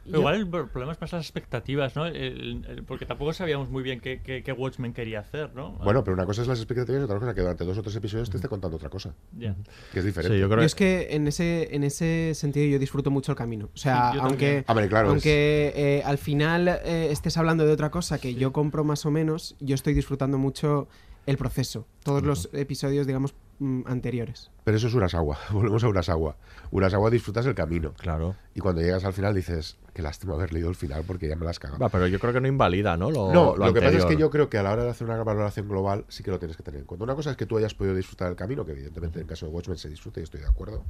Pero igual el pro- problema es más las expectativas, ¿no? El- el- porque tampoco sabíamos muy bien qué, qué- qué Watchmen quería hacer, ¿no? Bueno, pero una cosa es las expectativas y otra cosa que durante dos o tres episodios te esté contando otra cosa. Ya. Que es diferente. yo es que en ese, en ese sentido yo disfruto mucho el camino. O sea, Sí, aunque, claro, aunque eh, al final eh, estés hablando de otra cosa que yo compro más o menos, yo estoy disfrutando mucho el proceso. Todos los episodios, digamos, mm, anteriores. Pero eso es Urasawa. Volvemos a Urasawa. Urasawa disfrutas el camino. Claro. Y cuando llegas al final dices, qué lástima haber leído el final porque ya me las cagado. Va, pero yo creo que no invalida, ¿no? Lo, no, lo, lo que pasa es que yo creo que a la hora de hacer una valoración global sí que lo tienes que tener en cuenta. Una cosa es que tú hayas podido disfrutar el camino, que evidentemente en el caso de Watchmen se disfruta y estoy de acuerdo,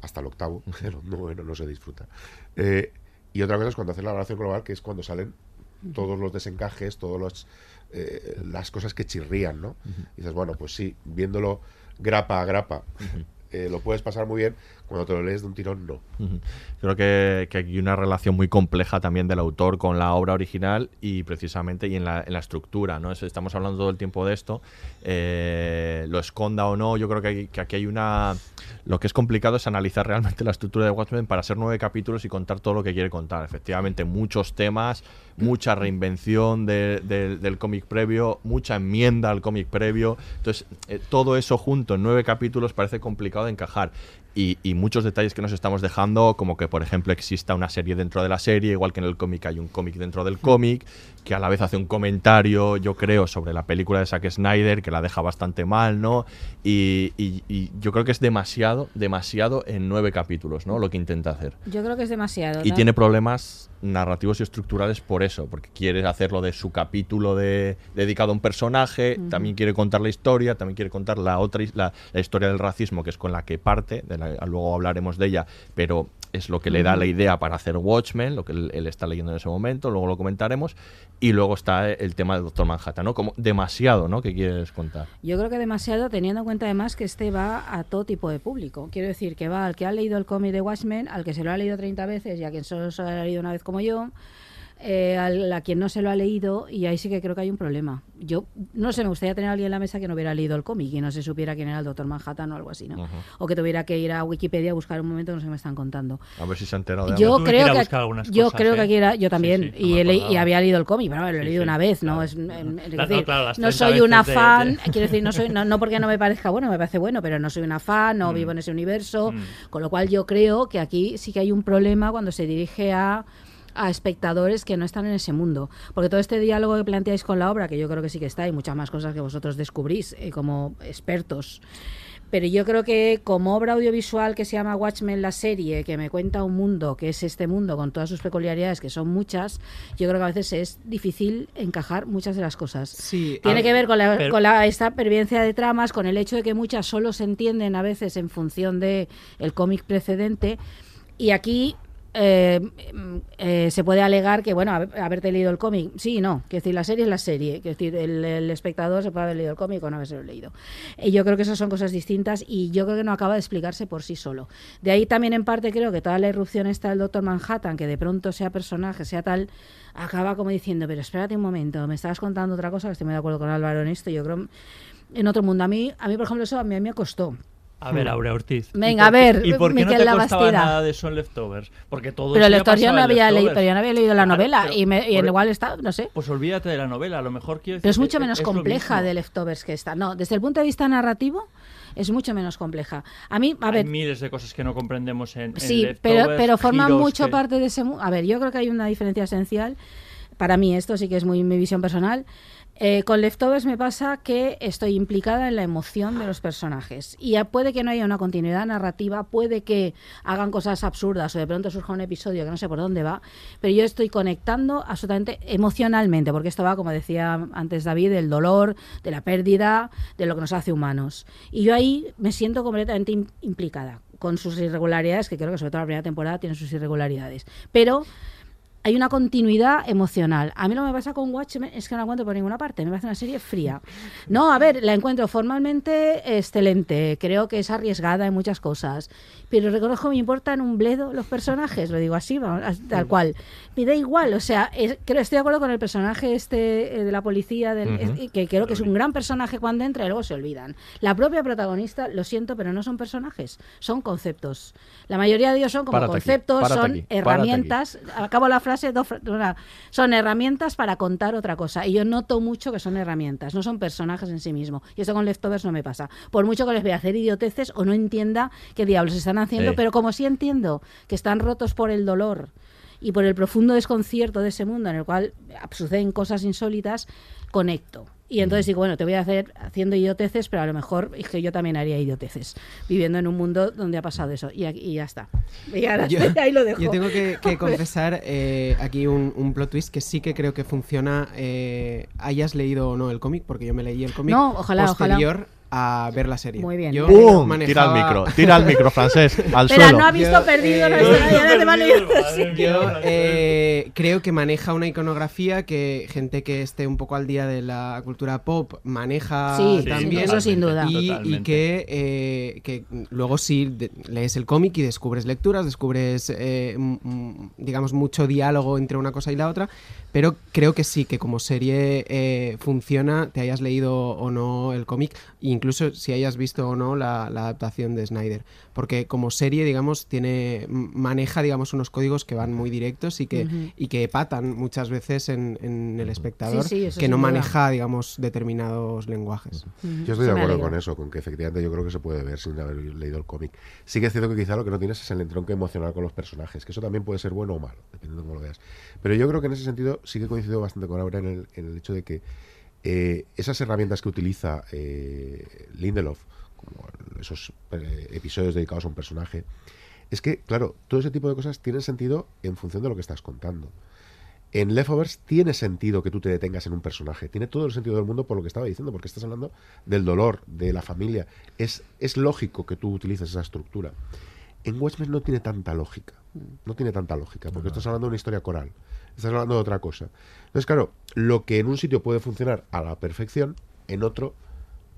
hasta el octavo, pero no, bueno, no se disfruta. Eh, y otra cosa es cuando haces la valoración global, que es cuando salen todos los desencajes, todas las cosas que chirrían, ¿no? Y dices, bueno, pues sí, viéndolo grapa a grapa, eh, lo puedes pasar muy bien, cuando te lo lees de un tirón, no. Creo que, que hay una relación muy compleja también del autor con la obra original y precisamente y en la, en la estructura, ¿no? Es- estamos hablando todo el tiempo de esto, eh, lo esconda o no, yo creo que, hay- que aquí hay una... Lo que es complicado es analizar realmente la estructura de Watchmen para ser nueve capítulos y contar todo lo que quiere contar. Efectivamente, muchos temas, mucha reinvención de- de- del cómic previo, mucha enmienda al cómic previo. Entonces, eh, todo eso junto en nueve capítulos parece complicado de encajar. Y, y muchos detalles que nos estamos dejando, como que por ejemplo exista una serie dentro de la serie, igual que en el cómic hay un cómic dentro del cómic, que a la vez hace un comentario, yo creo, sobre la película de Zack Snyder, que la deja bastante mal, ¿no? Y, y- y yo creo que es demasiado, demasiado en nueve capítulos, ¿no? Lo que intenta hacer. Yo creo que es demasiado. Y ¿no? tiene problemas narrativos y estructurales por eso, porque quiere hacerlo de su capítulo de, dedicado a un personaje, también quiere contar la historia, también quiere contar la otra la, la historia del racismo, que es con la que parte, de la- luego hablaremos de ella, pero es lo que le da la idea para hacer Watchmen, lo que él, él está leyendo en ese momento, luego lo comentaremos, y luego está el tema del Doctor Manhattan, ¿no? Como demasiado, ¿no? Que quieres contar. Yo creo que demasiado, teniendo en cuenta además que este va a todo tipo de público. Quiero decir que va al que ha leído el cómic de Watchmen, al que se lo ha leído 30 veces y a quien solo se lo ha leído una vez como yo, eh, a, quien no se lo ha leído y ahí sí que creo que hay un problema. Yo no sé, me gustaría tener a alguien en la mesa que no hubiera leído el cómic y no se supiera quién era el Doctor Manhattan o algo así, ¿no? O que tuviera que ir a Wikipedia a buscar un momento que no sé qué me están contando. A ver si se ha enterado de Yo algo. creo que, yo creo que aquí era, yo también, y, y, había leído el cómic, pero lo he leído una vez, ¿no? Es, no, soy una fan, quiero decir, no, soy, no, porque no me parezca bueno, me parece bueno, pero no soy una fan, no mm. vivo en ese universo, mm. con lo cual yo creo que aquí sí que hay un problema cuando se dirige a a espectadores que no están en ese mundo. Porque todo este diálogo que planteáis con la obra, que yo creo que sí que está, y muchas más cosas que vosotros descubrís eh, como expertos. Pero yo creo que como obra audiovisual que se llama Watchmen, la serie, que me cuenta un mundo, que es este mundo con todas sus peculiaridades, que son muchas, yo creo que a veces es difícil encajar muchas de las cosas. Sí, Tiene que ver con, la, con la, esta pervivencia de tramas, con el hecho de que muchas solo se entienden a veces en función de el cómic precedente. Y aquí eh, eh, se puede alegar que, bueno, haberte leído el cómic, sí y no, que decir, la serie es la serie, que decir, el, espectador se puede haber leído el cómic o no haberse leído. Y yo creo que esas son cosas distintas y yo creo que no acaba de explicarse por sí solo. De ahí también en parte creo que toda la irrupción está del Doctor Manhattan, que de pronto sea personaje, sea tal, acaba como diciendo, pero espérate un momento, me estabas contando otra cosa, que estoy muy de acuerdo con Álvaro en esto, yo creo en otro mundo. A mí, a mí por ejemplo, eso a mí me costó. A ver, Aurea Ortiz. Venga, a ver, ¿Y por qué no te costaba nada de Son Leftovers? Porque todo Pero Leftovers yo no había leído, pero yo no había leído la novela y, me, y igual está, no sé. Pues olvídate de la novela, a lo mejor quiero decir Pero es mucho menos compleja de Leftovers que esta. No, desde el punto de vista narrativo es mucho menos compleja. A mí, a hay ver, miles de cosas que no comprendemos en, Sí, pero pero forman mucho parte de ese A ver, yo creo que hay una diferencia esencial para mí esto sí que es muy mi visión personal eh, con Leftovers me pasa que estoy implicada en la emoción de los personajes y puede que no haya una continuidad narrativa, puede que hagan cosas absurdas o de pronto surja un episodio que no sé por dónde va, pero yo estoy conectando absolutamente emocionalmente, porque esto va, como decía antes David, del dolor, de la pérdida, de lo que nos hace humanos. Y yo ahí me siento completamente implicada con sus irregularidades, que creo que sobre todo la primera temporada tiene sus irregularidades. Pero hay una continuidad emocional. A mí lo que me pasa con Watchmen es que no la encuentro por ninguna parte. Me parece una serie fría. No, a ver, la encuentro formalmente excelente. Creo que es arriesgada en muchas cosas. Pero reconozco que me importan un bledo los personajes. Lo digo así, tal cual. Me da igual. O sea, creo, estoy de acuerdo con el personaje este eh, de la policía, que creo que es un gran personaje cuando entra y luego se olvidan. La propia protagonista, lo siento, pero no son personajes. Son conceptos. La mayoría de ellos son como conceptos, son herramientas. Acabo la frase son herramientas para contar otra cosa. Y yo noto mucho que son herramientas, no son personajes en sí mismos. Y eso con Leftovers no me pasa. Por mucho que les vea hacer idioteces o no entienda qué diablos están haciendo, pero como sí entiendo que están rotos por el dolor y por el profundo desconcierto de ese mundo en el cual suceden cosas insólitas, conecto. Y entonces digo, bueno, te voy a hacer haciendo idioteces, pero a lo mejor es que yo también haría idioteces, viviendo en un mundo donde ha pasado eso. Y, ya está. Y ahora, yo, ahí lo dejo. Yo tengo que, confesar eh, aquí un, plot twist que sí que creo que funciona, eh, hayas leído o no el cómic, porque yo me leí el cómic no, ojalá, posterior a ver la serie. Muy bien. Yo ¡Pum! Tira el micro, tira el micro, francés, al Pero no ha visto perdido, no, eh, Yo eh, creo que maneja una iconografía que gente que esté un poco al día de la cultura pop maneja también. eso sin duda. Y, que, eh, que luego sí lees el cómic y descubres lecturas, descubres, digamos, mucho diálogo entre una cosa y la otra, pero creo que sí, que como serie funciona, te hayas leído o no el cómic, incluso si hayas visto o no la, adaptación de Snyder. Porque como serie, digamos, tiene maneja, digamos, unos códigos que van muy directos y que, y que patan muchas veces en, el espectador, que no maneja, digamos, determinados lenguajes. Yo estoy de acuerdo con eso, con que efectivamente yo creo que se puede ver sin haber leído el cómic. Sí que es cierto que quizá lo que no tienes es el entronque emocional con los personajes, que eso también puede ser bueno o malo, dependiendo de cómo lo veas. Pero yo creo que en ese sentido sí que coincido bastante con Aura en el, en el hecho de que eh, esas herramientas que utiliza eh, Lindelof, como esos eh, episodios dedicados a un personaje, es que, claro, todo ese tipo de cosas tienen sentido en función de lo que estás contando. En Leftovers tiene sentido que tú te detengas en un personaje, tiene todo el sentido del mundo por lo que estaba diciendo, porque estás hablando del dolor, de la familia. Es, es lógico que tú utilices esa estructura. En Watchmen no tiene tanta lógica, no tiene tanta lógica, porque estás hablando de una historia coral estás hablando de otra cosa. Entonces, claro, lo que en un sitio puede funcionar a la perfección, en otro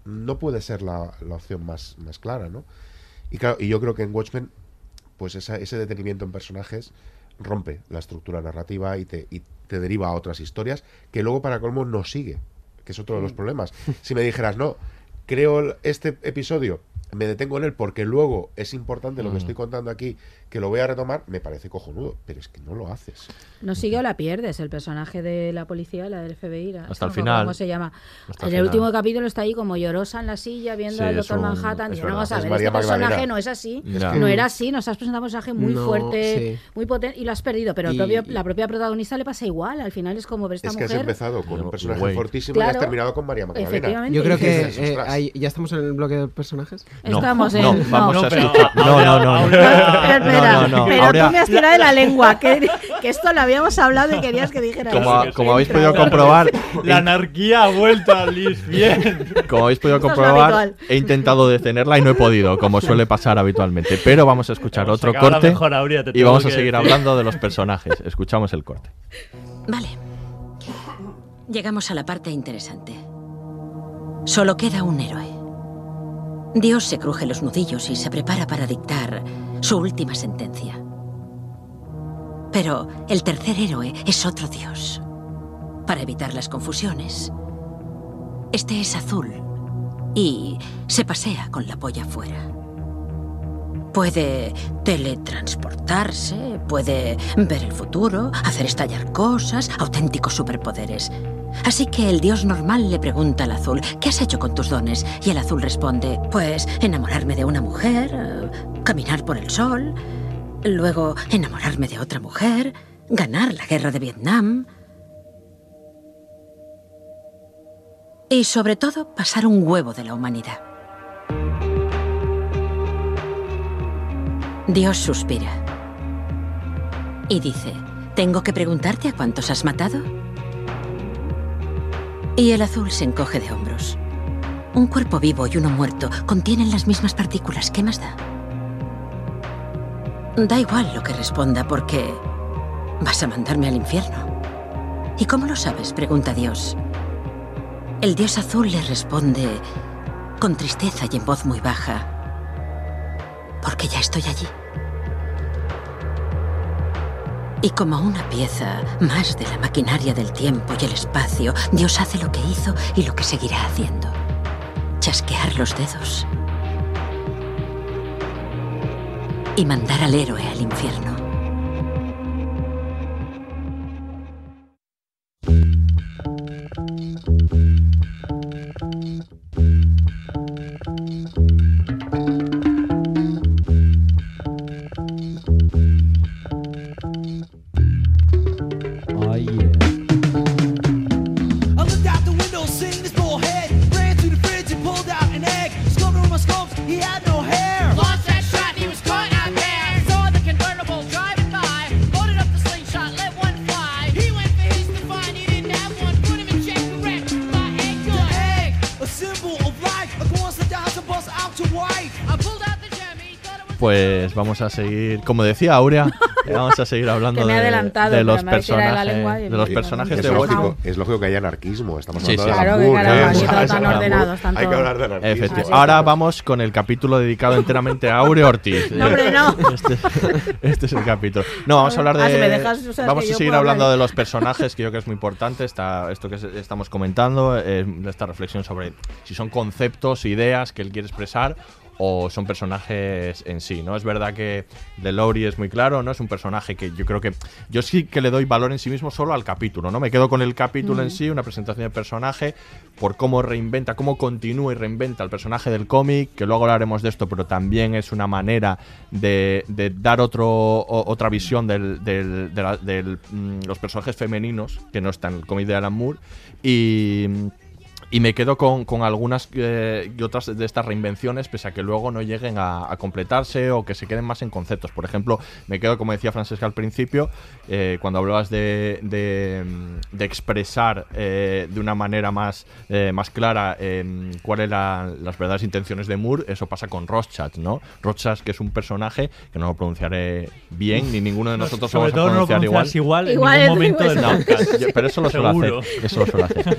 no puede ser la, opción más, más clara, ¿no? Y claro, y yo creo que en Watchmen, pues ese detenimiento en personajes rompe la estructura narrativa y te, te deriva a otras historias que luego para colmo no sigue, que es otro de los problemas. Si me dijeras, no, creo este episodio, me detengo en él porque luego es importante lo que Mm. estoy contando aquí, que lo voy a retomar, me parece cojonudo, pero es que no lo haces. No sigue o la pierdes, el personaje de la policía, la del FBI. la- Hasta el final. ¿Cómo se llama? Hasta en el final. último capítulo está ahí como llorosa en la silla viendo Sí, al doctor un- Manhattan. es Y no vamos a Es ver, María este personaje no es así. Ya. No era así, nos has presentado un personaje muy No, fuerte, sí. muy potente y lo has perdido. Pero el Y- la propia protagonista le pasa igual. Al final es como ver esta Es que has empezado con un personaje fortísimo y has terminado con María Magdalena. Efectivamente. Yo creo que eh, ya estamos en el bloque de personajes. No, Estamos en- no, no. vamos No, a pero escuchar. No, no, no. no. Espera, espera, No, no, no. pero Ahora- tú me has tirado de la lengua, que, que esto lo habíamos hablado y querías que dijera Como, eso. como habéis podido comprobar, La anarquía ha vuelto a Liz. Bien. como habéis podido comprobar, he intentado detenerla y no he podido, como suele pasar habitualmente. Pero vamos a escuchar otro corte mejor, Aurea, te y vamos a seguir decir. hablando de los personajes. Escuchamos el corte. Vale. Llegamos a la parte interesante. Solo queda un héroe. Dios se cruje los nudillos y se prepara para dictar su última sentencia. Pero el tercer héroe es otro Dios. Para evitar las confusiones, este es azul y se pasea con la polla fuera. Puede teletransportarse, puede ver el futuro, hacer estallar cosas, auténticos superpoderes. Así que el dios normal le pregunta al azul, ¿qué has hecho con tus dones? Y el azul responde, pues enamorarme de una mujer, caminar por el sol, luego enamorarme de otra mujer, ganar la guerra de Vietnam y sobre todo pasar un huevo de la humanidad. Dios suspira y dice, ¿tengo que preguntarte a cuántos has matado? Y el azul se encoge de hombros. Un cuerpo vivo y uno muerto contienen las mismas partículas. ¿Qué más da? Da igual lo que responda porque vas a mandarme al infierno. ¿Y cómo lo sabes? pregunta Dios. El dios azul le responde con tristeza y en voz muy baja. Porque ya estoy allí. Y como una pieza más de la maquinaria del tiempo y el espacio, Dios hace lo que hizo y lo que seguirá haciendo. Chasquear los dedos. Y mandar al héroe al infierno. Scooped scopes, he had no hair. Lost that shot, he was caught out there. Saw the convertible driving by. Loaded up the slingshot, let one fly. He went for his to find he didn't have one. Put him in check, correct. My egg The egg, a symbol of life. Across the down to bust out to white. I pulled out the gem, he thought it was Pues vamos a seguir, como decía Aurea, vamos a seguir hablando Que me he de, de los personajes, de los es de lógico, Watchmen. es lógico que haya anarquismo. Estamos Sí, hablando sí. de Claro, que ¿eh? tan ordenados, tanto- Hay que hablar de anarquismo. Ahora vamos con el capítulo dedicado enteramente a Aurea Ortiz. No, hombre, no. Este, este es el capítulo. No, vamos a hablar de. Ah, si me dejas, o sea, vamos a seguir hablando hablar. de los personajes, que yo creo que es muy importante. Está, esto que es- estamos comentando, eh, esta reflexión sobre si son conceptos, ideas que él quiere expresar o son personajes en sí, ¿no? Es verdad que The Lowry es muy claro, ¿no? Es un personaje que yo creo que yo sí que le doy valor en sí mismo solo al capítulo, ¿no? Me quedo con el capítulo en sí, una presentación de personaje, por cómo reinventa, cómo continúa y reinventa el personaje del cómic, que luego hablaremos de esto, pero también es una manera de, de dar otro, o- otra visión del- del- de la- del, mm, los personajes femeninos, que no está en el cómic de Alan Moore, y... Y me quedo con, con algunas eh, y otras de estas reinvenciones, pese a que luego no lleguen a, a completarse o que se queden más en conceptos. Por ejemplo, me quedo, como decía Francesca al principio, eh, cuando hablabas de, de, de expresar eh, de una manera más, eh, más clara eh, cuáles eran las verdaderas intenciones de Moore, eso pasa con Rorschach, ¿no? Rorschach, que es un personaje que no lo pronunciaré bien, ni ninguno de No, nosotros sobre vamos a no lo pronunciar igual. igual en Igual ningún es- momento del No, pero eso lo suelo hacer. Eso lo suelo hacer.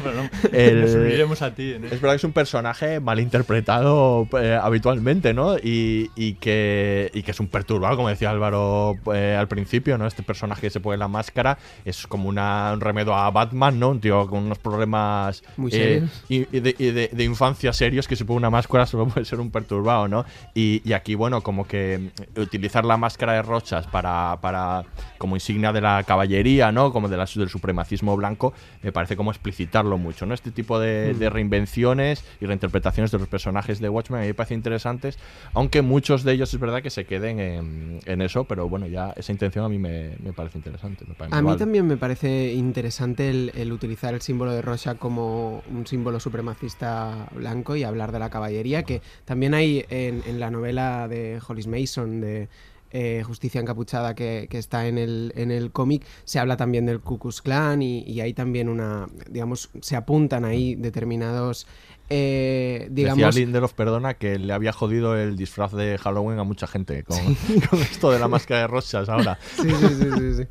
El-. Iremos a ti. ¿no? Es verdad que es un personaje mal interpretado eh, habitualmente, ¿no? Y, y que, y que es un perturbado, como decía Álvaro eh, al principio, ¿no? Este personaje que se pone la máscara es como una, un remedio a Batman, ¿no? Un tío con unos problemas Muy eh, serios. y, y de, y de- de infancia serios que se pone una máscara solo puede ser un perturbado, ¿no? Y, y aquí, bueno, como que utilizar la máscara de rochas para, para como insignia de la caballería, ¿no? Como de la- del supremacismo blanco, me parece como explicitarlo mucho, ¿no? Este tipo de, Mm. de reinvenciones y reinterpretaciones de los personajes de Watchmen a mí me parecen interesantes, aunque muchos de ellos es verdad que se queden en, en eso, pero bueno, ya esa intención a mí me, me parece interesante. me parece A mí también me parece interesante el, el utilizar el símbolo de Rorschach como un símbolo supremacista blanco y hablar de la caballería, que también hay en, en la novela de Hollis Mason, de eh, Justicia Encapuchada, que, que está en el, en el cómic, se habla también del Ku Klux Klan y, y hay también una, digamos, se apuntan ahí determinados, eh, digamos... Decía Lindelof, perdona, que le había jodido el disfraz de Halloween a mucha gente con, con esto de la máscara de rochas ahora. Sí, sí, sí, sí, sí.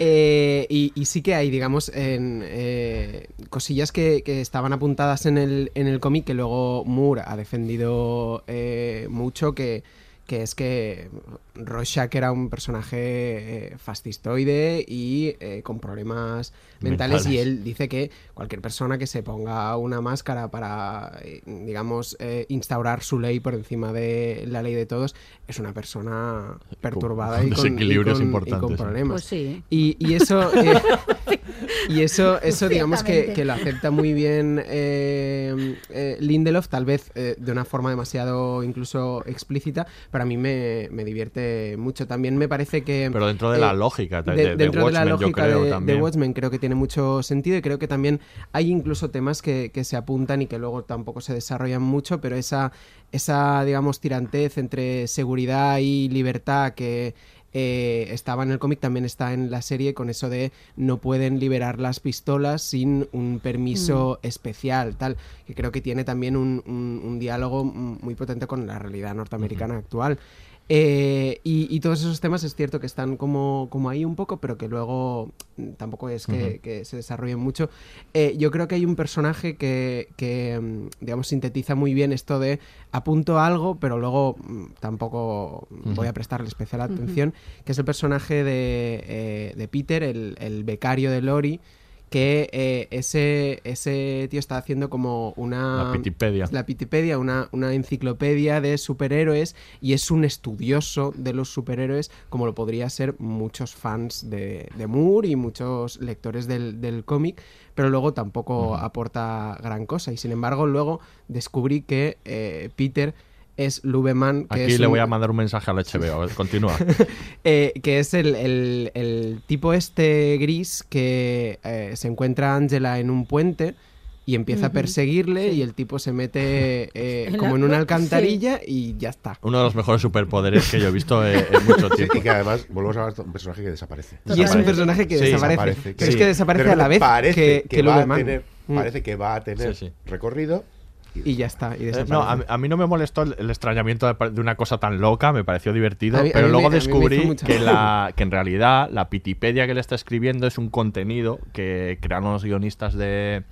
Eh, y, y sí que hay, digamos, en, eh, cosillas que, que estaban apuntadas en el, en el cómic que luego Moore ha defendido eh, mucho, que, que es que Rorschach era un personaje eh, fascistoide y eh, con problemas mentales, Mentales. y él dice que cualquier persona que se ponga una máscara para, eh, digamos, eh, instaurar su ley por encima de la ley de todos es una persona perturbada con y con, y desequilibrios con- y importantes, con sí. problemas. Pues sí. Y, y eso, eh, y eso, eso digamos que, que lo acepta muy bien eh, eh, Lindelof, tal vez eh, de una forma demasiado incluso explícita, pero a mí me, me divierte mucho. También me parece que... Pero dentro de la eh, lógica de- de- de dentro de la Watchmen, yo lógica creo de, de también. Watchmen creo que tiene mucho sentido y creo que también hay incluso temas que, que se apuntan y que luego tampoco se desarrollan mucho, pero esa, esa digamos, tirantez entre seguridad y libertad que eh, estaba en el cómic también está en la serie con eso de no pueden liberar las pistolas sin un permiso especial, tal, que creo que tiene también un, un- un diálogo mm, muy potente con la realidad norteamericana actual. Eh, y, y todos esos temas es cierto que están como, como ahí un poco, pero que luego mm, tampoco es que, se desarrollen mucho. Eh, yo creo que hay un personaje que, que, mm, digamos, sintetiza muy bien esto de apunto algo, pero luego mm, tampoco voy a prestarle especial atención, que es el personaje de, eh, de Peter, el, el becario de Lori, que eh, ese, ese tío está haciendo como una... La Pitipedia. La Pitipedia, una, una enciclopedia de superhéroes y es un estudioso de los superhéroes como lo podría ser muchos fans de, de Moore y muchos lectores del, del cómic, pero luego tampoco aporta gran cosa y sin embargo luego descubrí que eh, Peter es Lubeman, que Aquí es le un- voy a mandar un mensaje al HBO. Continúa. eh, que es el, el- el tipo este gris que eh, se encuentra a Angela en un puente y empieza a perseguirle y el tipo se mete eh, En como la- en una sí. alcantarilla y ya está. Uno de los mejores superpoderes que yo he visto eh, en mucho Sí, tiempo. y que además volvemos a ver un personaje que desaparece. Y es un personaje que Sí, desaparece. Pero es que desaparece De a la vez parece que, que va a Lubeman. tener- Mm. Parece que va a tener Sí, sí. recorrido. Y ya está. Y Eh, no, a, mí- a mí no me molestó el, el extrañamiento de, de una cosa tan loca, me pareció divertido, mí- pero luego me- descubrí que, la, que en realidad la Pitipedia que le está escribiendo es un contenido que crearon los guionistas de,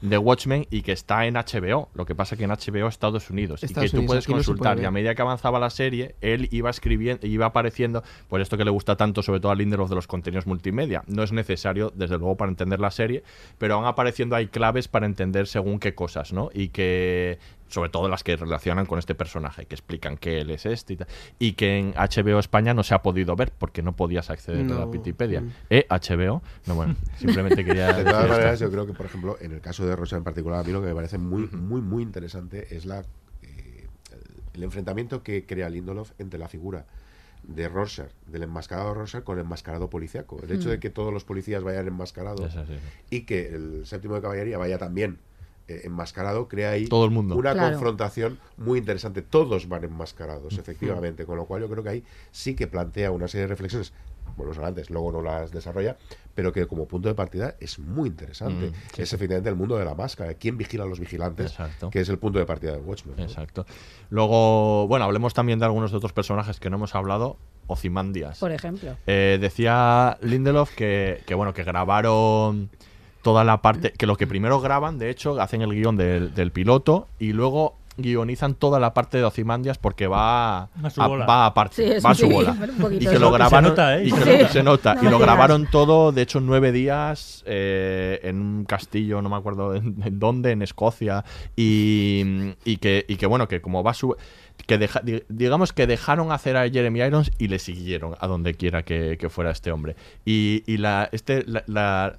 de Watchmen y que está en HBO. Lo que pasa que en HBO Estados Unidos Estados y que tú puedes no consultar. y a medida que avanzaba la serie, él iba escribiendo, iba apareciendo, por esto que le gusta tanto, sobre todo a Lindelof de los contenidos multimedia. No es necesario, desde luego, para entender la serie, pero van apareciendo hay claves para entender según qué cosas, ¿no? Y que sobre todo las que relacionan con este personaje, que explican que él es este y tal, y que en HBO España no se ha podido ver porque no podías acceder a la. Wikipedia. Mm. ¿Eh? HBO. No, bueno, simplemente quería De todas esto. maneras, yo creo que, por ejemplo, en el caso de Rosa en particular, a mí lo que me parece muy, muy, muy interesante es la eh, el enfrentamiento que crea Lindelof entre la figura de Rorschach, del enmascarado Rorschach con el enmascarado policíaco. El hecho Mm. de que todos los policías vayan enmascarados y que el séptimo de caballería vaya también enmascarado, crea ahí Todo el mundo. una Claro. confrontación muy interesante. Todos van enmascarados, efectivamente, con lo cual yo creo que ahí sí que plantea una serie de reflexiones, bueno, son antes, luego no las desarrolla, pero que como punto de partida es muy interesante. Mm, sí, es sí. efectivamente el mundo de la máscara, quién vigila a los vigilantes, Exacto. que es el punto de partida de Watchmen. ¿no? Exacto. Luego, bueno, hablemos también de algunos de otros personajes que no hemos hablado. Ozymandias. Por ejemplo. Eh, decía Lindelof que, que, bueno, que grabaron toda la parte. Que lo que primero graban, de hecho, hacen el guion del, del piloto y luego guionizan toda la parte de Ozymandias porque va A su a, bola. va aparte, Sí, eso va a su sí, bola. Y que Se lo nota, grabaron, se nota, ¿eh? y que Sí. lo- se nota. No y lo grabaron todo, de hecho, nueve días eh, en un castillo, no me acuerdo en, en dónde, en Escocia. Y, y que, y que bueno, que como va su que deja- digamos que dejaron hacer a Jeremy Irons y le siguieron a donde quiera que, que fuera este hombre. Y, y la, este, la, la-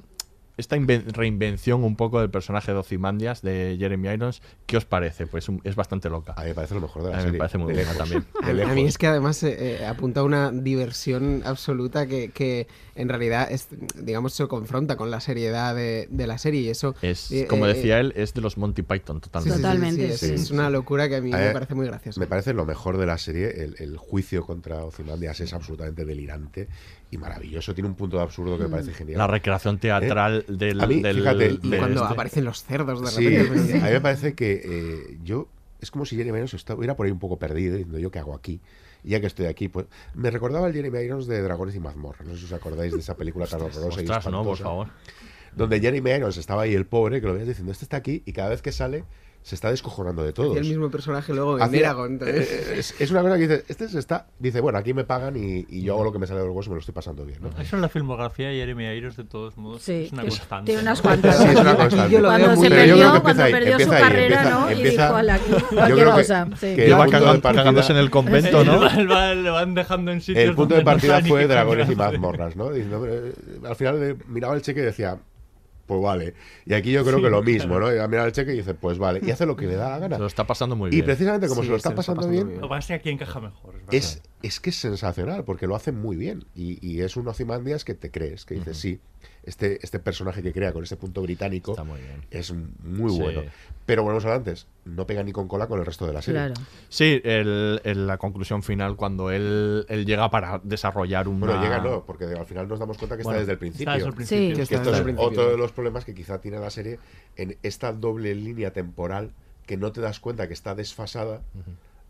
esta inven- reinvención un poco del personaje de Ozymandias de Jeremy Irons, ¿qué os parece? Pues un- es bastante loca. A mí me parece lo mejor de la A mí serie, me parece muy buena también. A, mí- a mí es que además eh, eh, apunta a una diversión absoluta que, que en realidad es, digamos se confronta con la seriedad de, de la serie y eso Es, eh, como eh, decía él, es de los Monty Python, sí, sí, totalmente. sí, sí, es, es una locura que a mí A me parece muy graciosa. Me parece lo mejor de la serie. El, el juicio contra Ozymandias es absolutamente delirante y maravilloso. Tiene un punto de absurdo que me parece genial. La recreación teatral ¿Eh? del- A mí, del- fíjate, del- y de cuando este. aparecen los cerdos de Sí, repente. a mí me parece que eh, yo. Es como si Jeremy Irons estuviera por ahí un poco perdido, diciendo yo qué hago aquí. Ya que estoy aquí, pues. Me recordaba el Jeremy Irons de Dragones y Mazmorra. No sé si os acordáis de esa película tan horrorosa y Ostras, no, por favor. Donde Jeremy Irons estaba ahí el pobre, que lo veías diciendo, este está aquí, y cada vez que sale, se está descojonando de todos. Y el mismo personaje luego en Eragon también. eh, es, es una cosa que dice, este se está, dice, bueno, aquí me pagan y, y yo hago lo que me sale de los huevos y me lo estoy pasando bien, ¿no? Eso en la filmografía de Jeremy Irons, de todos modos, Sí, es una tiene- constante. tiene unas cuantas. Sí, es una constante. Yo Cuando se perdió, cuando empieza ahí, perdió su ahí, carrera, empieza- ¿no? Y empieza- dijo, "Ala, aquí, cualquier cosa", sí. que va punto de cagan- partida- cagándose en el convento, ¿no? Le van- dejando en sitios El punto de partida fue Dragones y mazmorras, ¿no? Eh, al final eh, miraba el cheque y decía, pues vale. Y aquí yo creo Sí, que lo mismo, claro. ¿no? Y va a mirar el cheque y dice, pues vale. Y hace lo que le da la gana. Se lo está pasando muy Y bien. precisamente como Sí, se lo está se lo está pasando, pasando bien, Lo es que aquí encaja mejor. es es, es que es sensacional, porque lo hace muy bien. Y, y es un Ozymandias que te crees, que dices, sí, este, este personaje que crea con ese punto británico es muy Sí. bueno. Pero volvemos a antes, no pega ni con cola con el resto de la serie. Sí, el- el- la conclusión final cuando él, él llega para desarrollar un. Bueno, llega no, porque al final nos damos cuenta que Bueno, está desde el principio. está desde el principio. Sí. Que está esto desde es el principio. otro de los problemas que quizá tiene la serie en esta doble línea temporal que no te das cuenta que está desfasada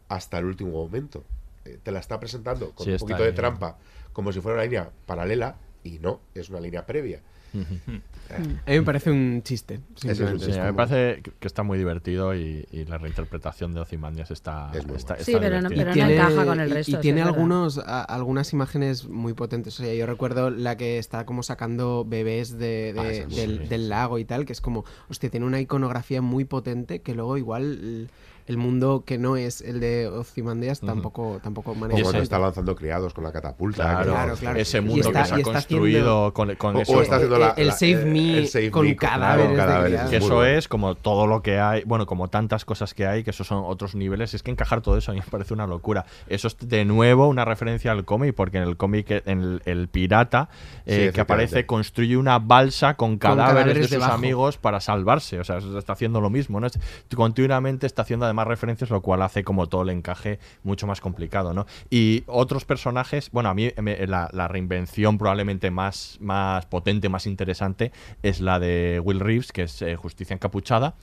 hasta el último momento. Eh, te la está presentando con Sí, un poquito de trampa, como si fuera una línea paralela, y no, es una línea previa. A mí me parece un chiste. Es un. Sí, chiste. me parece que- está muy divertido y, y la reinterpretación de Ozymandias está, está, Sí, está pero no- pero no encaja con el y- resto, Y, tiene es algunos, a- algunas imágenes muy potentes. O sea, yo recuerdo la que está como sacando bebés de, de- Ah, sí, del, sí. del lago y tal, que es como, hostia, tiene una iconografía muy potente que luego igual el, mundo que no es el de Ozymandias tampoco, tampoco O maneja. cuando tanto. está lanzando criados con la catapulta. Claro, Claro, claro. ese mundo está- que se ha construido haciendo- con, con O- eso. o está haciendo la- el la- Save Me el Save con Me, cadáveres. Que eso es como todo lo que hay, bueno, como tantas cosas que hay, que esos son otros niveles, es que encajar todo eso a mí me parece una locura. Eso es de nuevo una referencia al cómic, porque en el cómic, eh, en el, el pirata eh, que aparece, construye una balsa con cadáveres, cadáveres de sus debajo. amigos para salvarse. O sea, eso está haciendo lo mismo, ¿no? Es- continuamente está haciendo además referencias, lo cual hace como todo el encaje mucho más complicado, ¿no? Y otros personajes, bueno, a mí me- la, reinvención probablemente más, más potente, más interesante, es la de Will Reeves, que es eh, Justicia Encapuchada,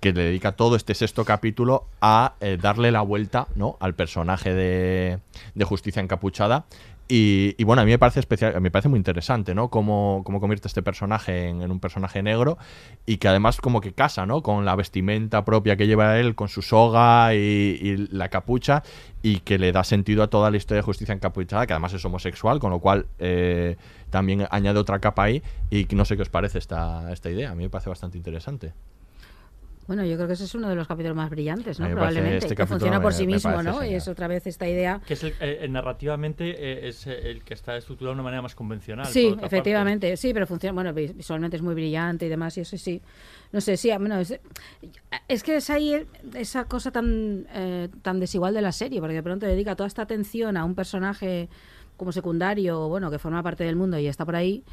que le dedica todo este sexto capítulo a eh, darle la vuelta, ¿no? Al personaje de Justicia Encapuchada. Y, y bueno, a mí me parece especial, me parece muy interesante, ¿no? Cómo, cómo convierte este personaje en, un personaje negro y que además como que casa, ¿no? Con la vestimenta propia que lleva él, con su soga y, la capucha y que le da sentido a toda la historia de justicia encapuchada, que además es homosexual, con lo cual eh, también añade otra capa ahí y no sé qué os parece esta, esta idea, a mí me parece bastante interesante. Bueno, yo creo que ese es uno de los capítulos más brillantes, ¿no? Probablemente. este que funciona por me- sí mismo, ¿no? Y es otra vez esta idea. Que es el, eh, eh, narrativamente eh, es el que está estructurado de una manera más convencional. Sí, parte. efectivamente, sí, pero funciona, bueno, vis- visualmente es muy brillante y demás, y eso sí. No sé, sí, bueno, es, es que es ahí esa cosa tan, eh, tan desigual de la serie, porque de pronto dedica toda esta atención a un personaje como secundario, bueno, que forma parte del mundo y está por ahí.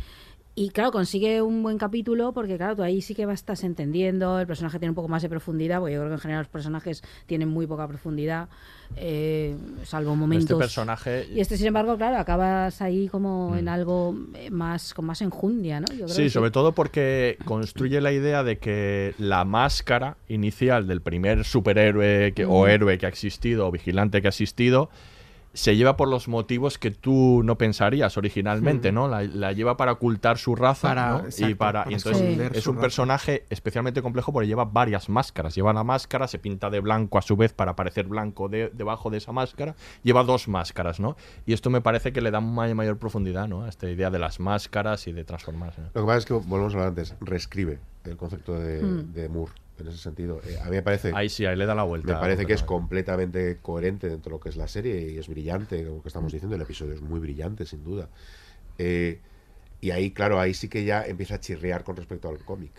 Y claro, consigue un buen capítulo porque, claro, tú ahí sí que vas, estás entendiendo, el personaje tiene un poco más de profundidad, porque yo creo que en general los personajes tienen muy poca profundidad, eh, salvo momentos. personaje- Y este, sin embargo, claro, acabas ahí como en algo eh, más con más enjundia, ¿no? Yo creo Sí, que sobre todo porque construye la idea de que la máscara inicial del primer superhéroe que- o Mm. héroe que ha existido o vigilante que ha existido se lleva por los motivos que tú no pensarías originalmente. ¿no? La, la lleva para ocultar su raza Para- ¿no? y para, para y entonces es un personaje especialmente complejo porque lleva varias máscaras. Lleva la máscara, se pinta de blanco a su vez para parecer blanco de- debajo de esa máscara. Lleva dos máscaras, ¿no? Y esto me parece que le da mayor, mayor profundidad, ¿no? A esta idea de las máscaras y de transformarse. ¿no? Lo que pasa es que, volvemos a hablar antes, reescribe el concepto de, Hmm. de Moore en ese sentido. Eh, a mí me parece. Ahí sí, ahí le da la vuelta. Me parece que es completamente coherente dentro de lo que es la serie y es brillante, como que estamos diciendo. El episodio es muy brillante, sin duda. Eh, y ahí, claro, ahí sí que ya empieza a chirriar con respecto al cómic.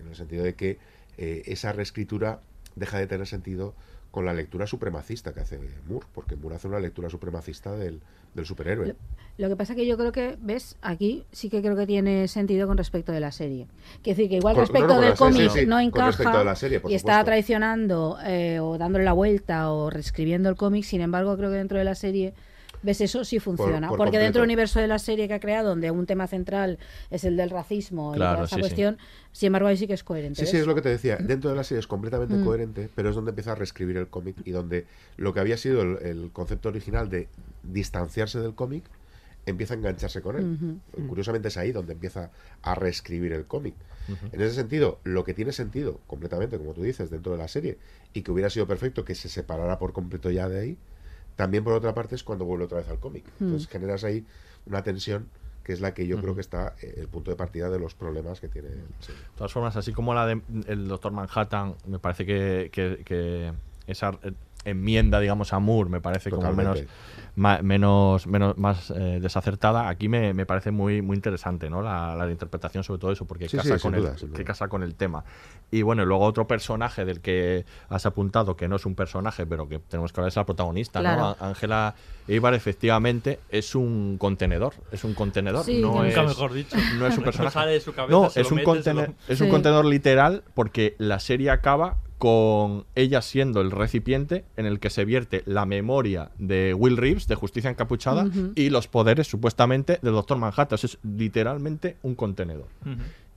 En el sentido de que eh, esa reescritura deja de tener sentido con la lectura supremacista que hace Moore, porque Moore hace una lectura supremacista del, del superhéroe. Lo que pasa que yo creo que, ¿ves? Aquí sí que creo que tiene sentido con respecto de la serie. Quiere decir que igual Con- respecto no, no, con del cómic sí, sí, no encaja la serie, y está traicionando eh, o dándole la vuelta o reescribiendo el cómic, sin embargo creo que dentro de la serie... ¿Ves? Eso sí funciona. por porque dentro del universo de la serie que ha creado, donde un tema central es el del racismo y toda esa sí, sí. cuestión, sin embargo ahí sí que es coherente. Sí, sí, es lo que te decía. Dentro de la serie es completamente Mm. coherente, pero es donde empieza a reescribir el cómic y donde lo que había sido el, el concepto original de distanciarse del cómic empieza a engancharse con él. Ujú. Curiosamente es ahí donde empieza a reescribir el cómic. En ese sentido, lo que tiene sentido completamente, como tú dices, dentro de la serie y que hubiera sido perfecto que se separara por completo ya de ahí, también por otra parte es cuando vuelve otra vez al cómic. Entonces Mm. generas ahí una tensión que es la que yo creo que está eh, el punto de partida de los problemas que tiene serie. De todas formas, así como la de el Doctor Manhattan, me parece que, que- que esa eh, enmienda, digamos, a Moore me parece como menos, Totalmente. Ma- menos, menos más eh, desacertada. Aquí me, me parece muy, muy interesante, ¿no? La, la interpretación sobre todo eso, porque Sí, casa, sí, con el, que casa con el tema. Y bueno, y luego otro personaje del que has apuntado, que no es un personaje, pero que tenemos que hablar, es la protagonista, Claro. ¿no? Ángela Eibar, efectivamente, es un contenedor. Es un contenedor. Sí, no nunca es, mejor dicho. No es un No personaje. sale de su cabeza, no, es un, mete, lo- es un contenedor literal porque la serie acaba con ella siendo el recipiente en el que se vierte la memoria de Will Reeves, de Justicia Encapuchada, y los poderes supuestamente del Doctor Manhattan. Eso es literalmente un contenedor.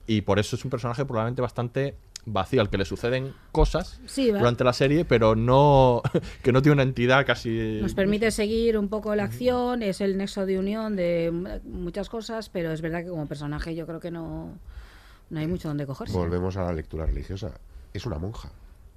Y por eso es un personaje probablemente bastante vacío, al que le suceden cosas Sí, durante la serie, pero no que no tiene una entidad casi... Nos permite seguir un poco la acción, es el nexo de unión de muchas cosas, pero es verdad que como personaje yo creo que no, no hay mucho donde cogerse. Volvemos a la lectura religiosa. Es una monja.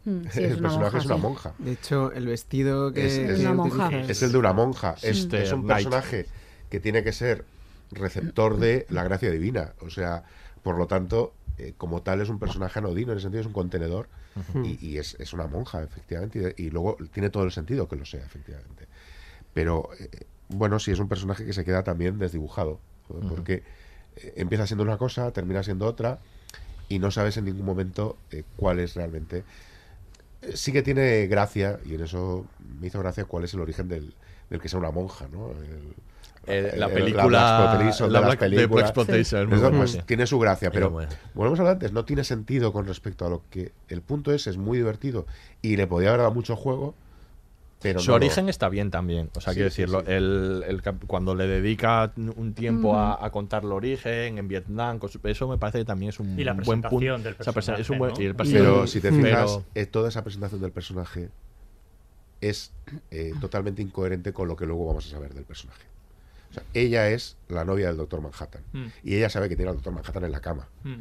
Mm, sí, es el personaje monja, es una sí. monja. De hecho, el vestido que es, que es- Una monja. es el de una monja. Es, Sister es un Knight. personaje que tiene que ser receptor de la gracia divina. O sea, por lo tanto, eh, como tal es un personaje anodino, en el sentido es un contenedor. Y, y es, es una monja, efectivamente. Y, y luego tiene todo el sentido que lo sea, efectivamente. Pero, eh, bueno, sí es un personaje que se queda también desdibujado. Porque eh, empieza siendo una cosa, termina siendo otra. Y no sabes en ningún momento eh, cuál es realmente sí que tiene gracia, y en eso me hizo gracia cuál es el origen del, del que sea una monja, ¿no? El- Eh, la el- película- la de las Black- pues, tiene su gracia, pero volvemos a hablar antes, no tiene sentido con respecto a lo que el punto es, es muy divertido y le podía haber dado mucho juego, pero Su no lo- origen está bien también. O sea, Sí, quiero decirlo, sí. El, el cuando le dedica un tiempo a, a contar el origen en Vietnam, con su- eso me parece que también es un Y la buen punto. presentación del Esa presen- es un buen, personaje, y el ¿no? personaje- Pero si te fijas, pero- eh, toda esa presentación del personaje es eh, totalmente incoherente con lo que luego vamos a saber del personaje. O sea, ella es la novia del Doctor Manhattan. Mm. Y ella sabe que tiene al Doctor Manhattan en la cama. Mm.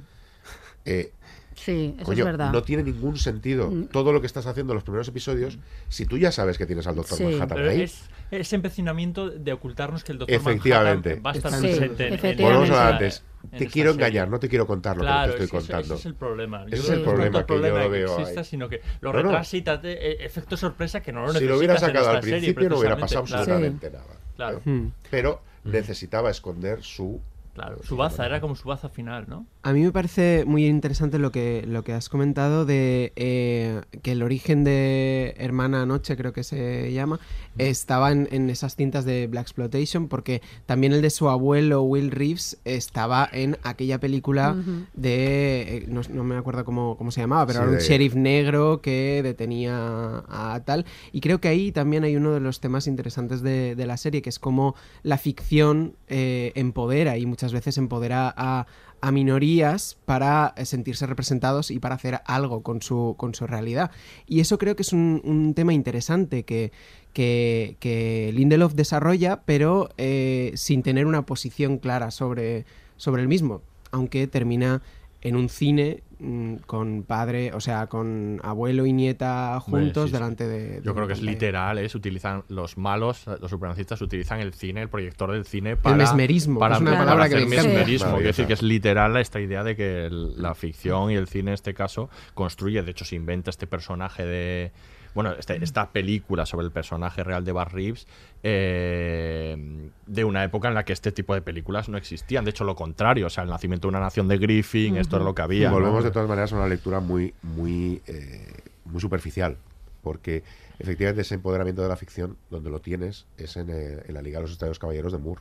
Eh, Sí, eso coño, es verdad. no tiene ningún sentido Mm. todo lo que estás haciendo en los primeros episodios si tú ya sabes que tienes al Doctor Sí. Manhattan ahí. es ese empecinamiento de ocultarnos que el doctor Efectivamente. Manhattan va a estar Sí, presente en- en, efectivamente. Volvemos a antes. en Te quiero serie. engañar, no te quiero contar lo Claro, que te es estoy contando. Ese es el problema. Yo Ese es el problema que yo problema lo veo exista, ahí. sino que lo No, no. retrasa y te hace, eh, efecto sorpresa que no lo si necesitas lo hubiera sacado al esta serie, principio no hubiera pasado Claro. absolutamente nada. Claro. Hmm. Pero necesitaba esconder su Claro, su baza era como su baza final, ¿no? A mí me parece muy interesante lo que, lo que has comentado de eh, que el origen de Hermana Anoche, creo que se llama, estaba en, en esas cintas de Black Exploitation, porque también el de su abuelo Will Reeves estaba en aquella película de. eh, no, no me acuerdo cómo, cómo se llamaba, pero Sí, era un de- sheriff negro que detenía a tal. Y creo que ahí también hay uno de los temas interesantes de, de la serie, que es cómo la ficción eh, empodera y muchas veces empodera a, a minorías para eh, sentirse representados y para hacer algo con su, con su realidad. Y eso creo que es un, tema interesante que, que, que Lindelof desarrolla, pero eh, sin tener una posición clara sobre, sobre el mismo, aunque termina en un cine mm, con padre, o sea, con abuelo y nieta juntos sí, sí. delante de... Yo creo que es literal, ¿eh? Se utilizan los malos, los supremacistas utilizan el cine, el proyector del cine para... mesmerismo, que para, es una para palabra que hacer encanta. mesmerismo. Quiero decir que es literal esta idea de que el- la ficción y el cine en este caso construye, de hecho se inventa este personaje de... Bueno, este- esta película sobre el personaje real de Bar Reeves eh, de una época en la que este tipo de películas no existían. De hecho, lo contrario, o sea, el nacimiento de una nación de Griffin, esto es lo que había. Volvemos de todas maneras a una lectura muy, muy, eh, muy superficial, porque efectivamente ese empoderamiento de la ficción, donde lo tienes, es en, eh, en la Liga de los Estados Caballeros de Moore,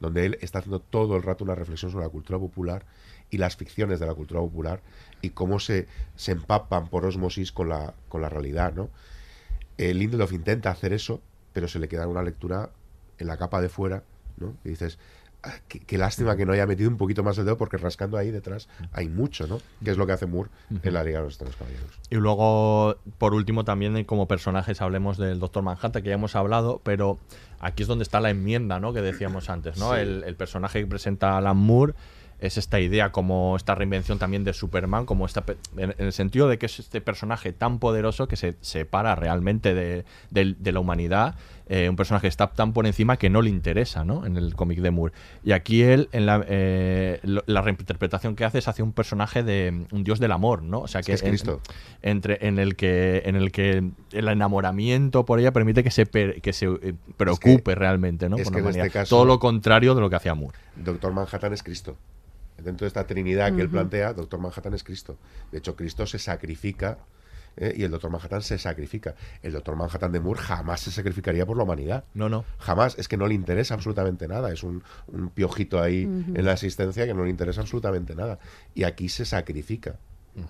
donde él está haciendo todo el rato una reflexión sobre la cultura popular y las ficciones de la cultura popular y cómo se, se empapan por osmosis con la, con la realidad, ¿no? Eh, Lindelof intenta hacer eso, pero se le queda una lectura en la capa de fuera, ¿no? Y dices, "Ah, qué, qué lástima que no haya metido un poquito más el dedo, porque rascando ahí detrás hay mucho, ¿no? Que es lo que hace Moore en la Liga de los Tres Caballeros. Y luego, por último, también como personajes hablemos del Doctor Manhattan, que ya hemos hablado, pero aquí es donde está la enmienda, ¿no? Que decíamos antes, ¿no? Sí. El, el personaje que presenta Alan Moore es esta idea, como esta reinvención también de Superman, como esta en, en el sentido de que es este personaje tan poderoso que se separa realmente de, de la humanidad, eh, un personaje que está tan por encima que no le interesa, ¿no? En el cómic de Moore. Y aquí él, en la, eh, lo- la reinterpretación que hace es hacia un personaje de un dios del amor, ¿no? O sea que es en- Cristo. entre en el que en el que el enamoramiento por ella permite que se per- que se eh, preocupe realmente, ¿no? es Por que una en este caso- todo lo contrario de lo que hacía Moore. Doctor Manhattan es Cristo. Dentro de esta trinidad que él plantea, Doctor Manhattan es Cristo. De hecho, Cristo se sacrifica ¿eh? y el Doctor Manhattan se sacrifica. El Doctor Manhattan de Moore jamás se sacrificaría por la humanidad. No, no. Jamás. Es que no le interesa absolutamente nada. Es un, un piojito ahí en la existencia que no le interesa absolutamente nada. Y aquí se sacrifica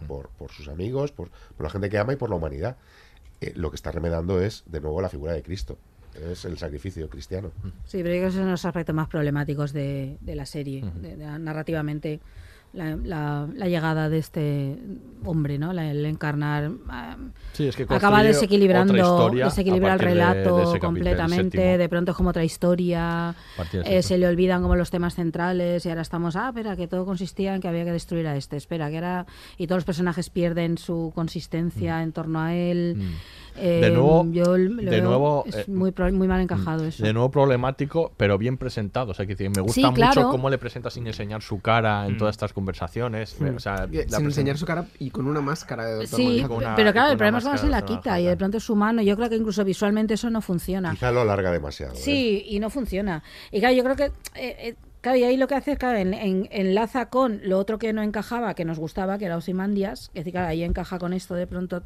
por, por sus amigos, por, por la gente que ama y por la humanidad. Eh, lo que está remedando es, de nuevo, la figura de Cristo. Es el sacrificio cristiano. Sí, pero yo creo que esos son los aspectos más problemáticos de, de la serie, de- de- narrativamente. La, la- la llegada de este hombre, ¿no? La- el encarnar. ah, Sí, es que acaba desequilibrando, desequilibra el partir de- de relato capítulo, completamente. De pronto es como otra historia. eh, se le olvidan como los temas centrales y ahora estamos, ah, espera, que todo consistía en que había que destruir a este. Espera, que era. Y todos los personajes pierden su consistencia en torno a él. Eh, Mm. De nuevo- yo lo de veo- nuevo, es eh, muy, pro- muy mal encajado eso. De nuevo problemático, pero bien presentado. O sea, que me gusta Sí, claro. mucho cómo le presenta sin enseñar su cara en Mm. todas estas conversaciones. O sea, Que- la Sin presenta- enseñar su cara y con una máscara de Doctor Sí, una- pero claro, el problema es cuando se la quita y de pronto es humano. Yo creo que incluso visualmente eso no funciona. Quizá lo alarga demasiado. ¿eh? Sí, y no funciona. Y claro, yo creo que. eh, eh, claro, y ahí lo que hace es, claro, en- en- enlaza con lo otro que no encajaba, que nos gustaba, que era Ozymandias. Que decir, claro, ahí encaja con esto de pronto.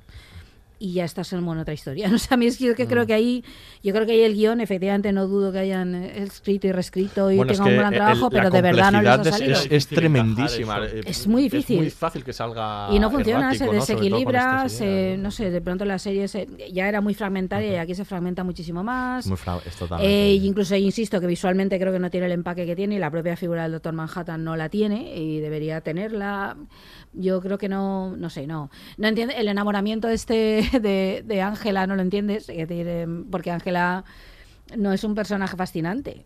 Y ya estás en otra historia. O sea, a mí es que yo que Mm. creo que ahí. Yo creo que ahí el guion, efectivamente, no dudo que hayan escrito y reescrito y Bueno, es tengan un gran el- trabajo, pero de verdad no les ha salido. es, es- es tremendísima. Es muy difícil. Es muy fácil que salga. Y no funciona, errático, se ¿no? Desequilibra, ideas. se, no sé, de pronto la serie se- ya era muy fragmentaria y aquí se fragmenta muchísimo más. Muy es totalmente- Eh, y incluso insisto que visualmente creo que no tiene el empaque que tiene y la propia figura del Doctor Manhattan no la tiene y debería tenerla. Yo creo que no, no sé, no. No entiende el enamoramiento este de Ángela, no lo entiendes, es decir, em, porque Ángela no es un personaje fascinante.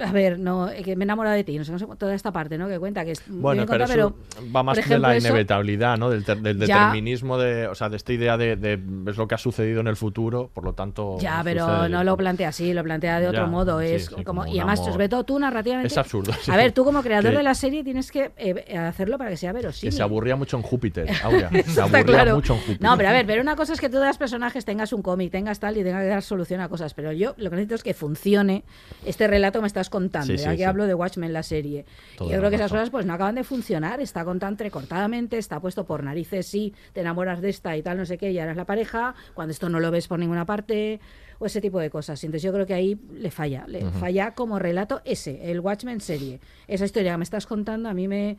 A ver, no, eh, que me he enamorado de ti, no sé, no sé, toda esta parte, ¿no? Que cuenta que es Bueno, pero, contada, eso pero, va más ejemplo, de la inevitabilidad, ¿no? Del, ter- del Ya. determinismo, de, o sea, de esta idea de, de es lo que ha sucedido en el futuro, por lo tanto. Ya, pero sucede. no lo plantea así, lo plantea de otro Ya, modo. sí, es sí, como, como y además, sobre todo tú narrativamente. Es absurdo, sí. A ver, tú como creador Que- de la serie tienes que eh, hacerlo para que sea Que verosímil. se aburría mucho en Júpiter, Aurea. Se aburría claro. mucho en Júpiter. No, pero a ver, pero una cosa es que tú das personajes, tengas un cómic, tengas tal y tengas que dar solución a cosas. Pero yo lo que necesito es que funcione este relato que me estás contando. Sí, sí, aquí sí. hablo de Watchmen, la serie. Toda y yo creo que esas cosas pues no acaban de funcionar. Está contado entrecortadamente, está puesto por narices, sí, te enamoras de esta y tal, no sé qué, y ahora es la pareja, cuando esto no lo ves por ninguna parte, o ese tipo de cosas. Entonces yo creo que ahí le falla, le falla como relato ese, el Watchmen serie. Esa historia que me estás contando a mí me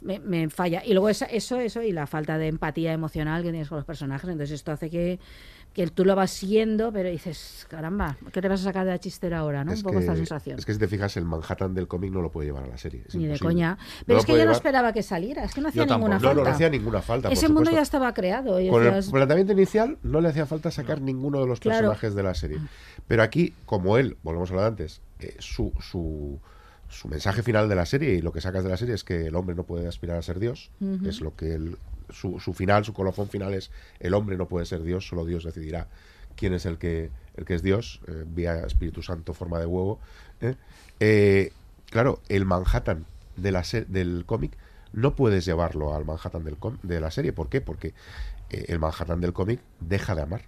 me, me falla. Y luego esa- eso, eso y la falta de empatía emocional que tienes con los personajes. Entonces esto hace que, que tú lo vas siguiendo, pero dices, caramba, ¿qué te vas a sacar de la chistera ahora? ¿no? Es Un poco que- esta sensación. Es que si te fijas, el Manhattan del cómic no lo puede llevar a la serie. Ni de coña. Pero es que yo no esperaba que saliera. Es que no hacía Yo ninguna falta. no, no hacía ninguna falta, por Ese mundo ya estaba creado. y Con el planteamiento inicial no le hacía falta sacar ninguno de los Claro. personajes de la serie. Pero aquí, como él, volvemos a de antes, eh, su, su, su mensaje final de la serie y lo que sacas de la serie es que el hombre no puede aspirar a ser Dios. Es lo que su, su final, su colofón final es el hombre no puede ser Dios, solo Dios decidirá quién es el que, el que es Dios, eh, vía Espíritu Santo, forma de huevo. ¿eh? Eh, claro, el Manhattan de la del cómic no puedes llevarlo al Manhattan del com- de la serie. ¿Por qué? Porque el Manhattan del cómic deja de amar.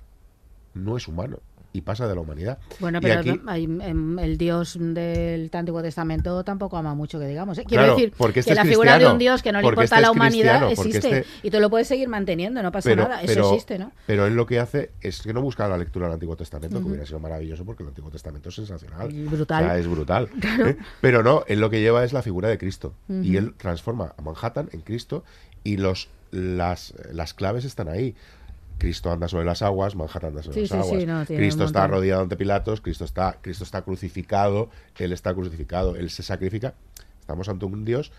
No es humano y pasa de la humanidad. Bueno, pero aquí- hay- em, el Dios del Antiguo Testamento tampoco ama mucho, que digamos. ¿eh? Quiero Claro, decir porque este que la figura de un Dios que no le importa este a la es humanidad existe. este- Y tú lo puedes seguir manteniendo, no pasa pero, nada. Eso pero- existe, ¿no? Pero él lo que hace es que no busca la lectura del Antiguo Testamento, que hubiera sido maravilloso porque el Antiguo Testamento es sensacional. Y brutal. O sea, es brutal. Claro. ¿eh? Pero no, él lo que lleva es la figura de Cristo. Y él transforma a Manhattan en Cristo y los, las, las claves están ahí. Cristo anda sobre las aguas, Manhattan anda sobre Sí, las sí, aguas. sí, no, tiene Cristo está rodeado ante Pilatos, Cristo está, Cristo está crucificado, él está crucificado, él se sacrifica. Estamos ante un Dios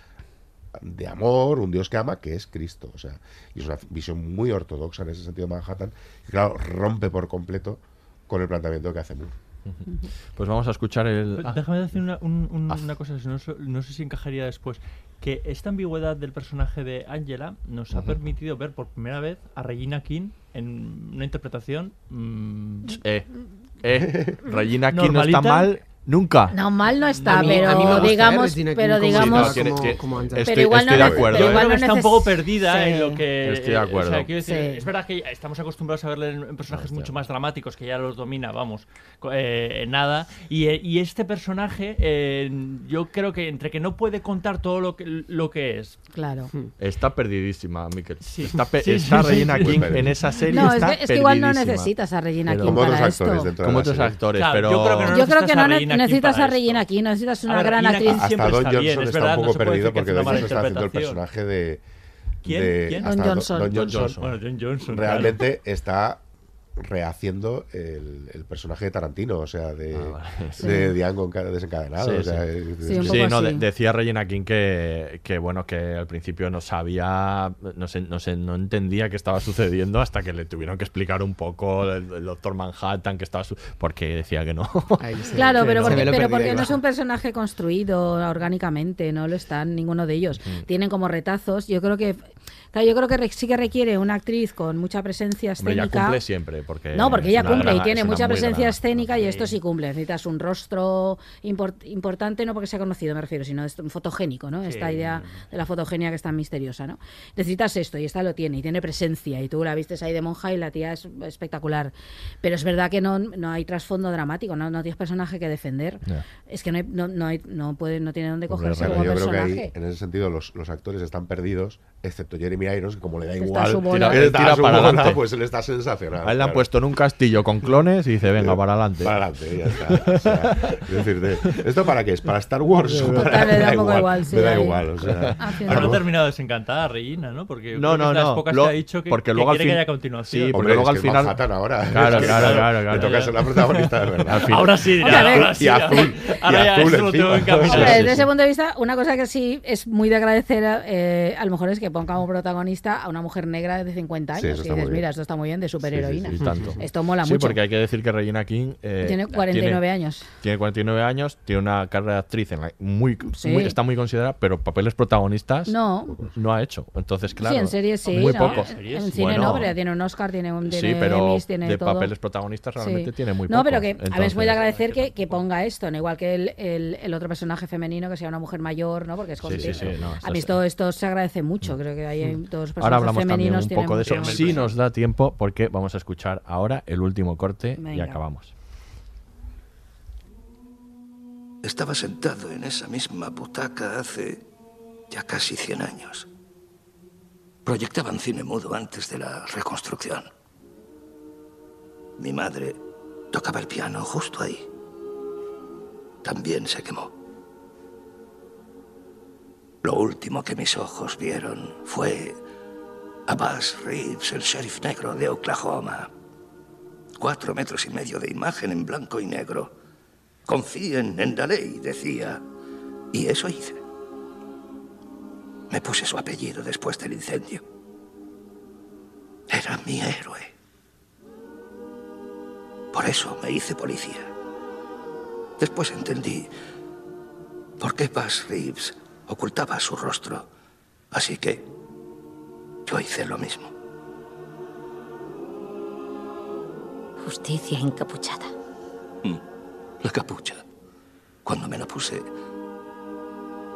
de amor, un Dios que ama, que es Cristo. O sea, y es una visión muy ortodoxa en ese sentido de Manhattan, que claro, rompe por completo con el planteamiento que hace Moore. Pues vamos a escuchar el. Pero ah. Déjame decir una, un- un- Haz. una cosa, no, sé- no sé si encajaría después. Que esta ambigüedad del personaje de Angela nos ha permitido ver por primera vez a Regina King en una interpretación. mm, Eh, eh, Regina King no está mal nunca. No, mal no está, A mí- a mí me pero gusta, ¿eh? digamos, pero digamos, Sí, no, como- como. Estoy- pero igual estoy no de acuerdo, pero ¿eh? igual Creo que no está un poco perdida Sí. en lo que. Estoy de eh, o acuerdo. sea, quiero decir, Sí. Es verdad que estamos acostumbrados a verle en, personajes mucho más dramáticos, que ya los domina, vamos, eh, nada. Y, eh, y este personaje, eh, yo creo que entre que no puede contar todo lo que, lo que es. Claro. Está perdidísima, Miquel. Sí. Está, pe- Sí, está Regina sí. King en esa serie. No, es está que, es que igual no necesitas a Regina Pero- King Como para otros esto. actores dentro de Como otros actores, pero. yo creo que no necesitas no a Regina King necesitas una ver, gran actriz. Hasta Don está bien, Johnson es está verdad, un no poco puede perdido porque hecho mala está haciendo el personaje de. ¿Quién? de- ¿Quién? Don Johnson. Don Don Johnson. Bueno, John Johnson. claro. realmente está rehaciendo el, el personaje de Tarantino, o sea, de, Ah, vale. de Django enca- desencadenado. Sí, o sea, sí. es- Sí, un es- poco Sí, no, de- decía Regina King que, que bueno que al principio no sabía, no sé, no sé, no entendía qué estaba sucediendo hasta que le tuvieron que explicar un poco el, el Doctor Manhattan que estaba su- porque decía que no. Ahí Claro, pero no. porque, pero no es un personaje construido orgánicamente, no lo están ninguno de ellos. Tienen como retazos. Yo creo que claro, yo creo que sí que requiere una actriz con mucha presencia Hombre, ella escénica. cumple siempre porque No, porque ella cumple y tiene mucha presencia gran- escénica y esto sí cumple. Necesitas un rostro import- importante, no porque sea conocido, me refiero, sino fotogénico, ¿no? Esta idea de la fotogenia que es tan misteriosa, ¿no? Necesitas esto y esta lo tiene y tiene presencia y tú la vistes ahí de monja y la tía es espectacular. Pero es verdad que no, no hay trasfondo dramático, no, no tienes personaje que defender. Es que no, hay- no, no, hay- no puede, no tiene dónde cogerse como yo creo que ahí, en ese sentido, los, los actores están perdidos, excepto Jeremy Irons, que como le da Está igual, está Tira a su para bola, adelante. pues él está sensacional. A él le han claro. puesto en un castillo con clones y dice, venga, para adelante. Para adelante, ya está. O sea, es decir, de- ¿esto para qué es? ¿Para Star Wars? o para- Me da poco igual, sí, me da igual, o sea, Ah, Pero no algo- ha terminado desencantada Regina, ¿no? Porque No, que no, es de las no. pocas Lo- que ha dicho que, porque que luego al que fin- haya continuación. Sí, porque Hombre, luego es al que final- Manhattan ahora. Claro, Es que, claro, claro, claro. Le toca ser la protagonista, de verdad. Ahora sí, ahora sí. Y azul, Ahora y ya azul eso lo tengo encima. encaminado. Hombre, Sí, desde ese punto de vista, una cosa que sí es muy de agradecer, eh, a lo mejor es que ponga como protagonista a una mujer negra de 50 Sí, años. eso y dices, mira, esto está muy bien, de superheroína. Tanto. Esto mola sí, mucho. porque hay que decir que Regina King eh, Tiene 49 tiene, años. Tiene 49 años, tiene una carrera de actriz en la- muy, Sí. muy- está muy considerada, pero papeles protagonistas No. no ha hecho. Entonces, claro. sí, en series sí. Muy ¿no? pocos. En cine Bueno, no, pero tiene un Oscar, tiene un Sí, tiene pero Emmys, tiene de todo. papeles protagonistas realmente Sí. tiene muy No, pero que a ver, es Entonces- muy de agradecer que, que ponga esto, ¿no? igual que el, el- el otro personaje femenino, que sea una mujer mayor, ¿no? Porque es Sí, sí, sí, no, A mí es- esto, esto se agradece mucho, creo que hay todos los Ahora hablamos también un poco de eso. Si nos da tiempo, porque vamos a escuchar ahora el último corte y acabamos. Estaba sentado en esa misma butaca hace ya casi 100 años. Proyectaban cine mudo antes de la reconstrucción. Mi madre tocaba el piano justo ahí. También se quemó. Lo último que mis ojos vieron fue a Buzz Reeves, el sheriff negro de Oklahoma. Cuatro metros y medio de imagen en blanco y negro. Confíen en la ley, decía. Y eso hice. Me puse su apellido después del incendio. Era mi héroe. Por eso me hice policía. Después entendí por qué Buzz Reeves ocultaba su rostro. Así que yo hice lo mismo. Justicia encapuchada. Mm. La capucha. Cuando me la puse,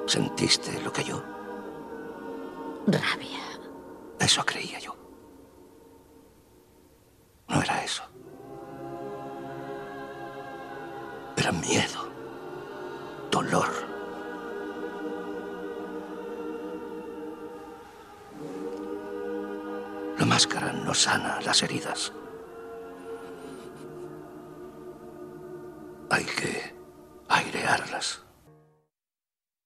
¿sentiste lo que yo? Rabia. Eso creía yo. No era eso. Era miedo. Dolor. Máscara no sana las heridas. Hay que airearlas.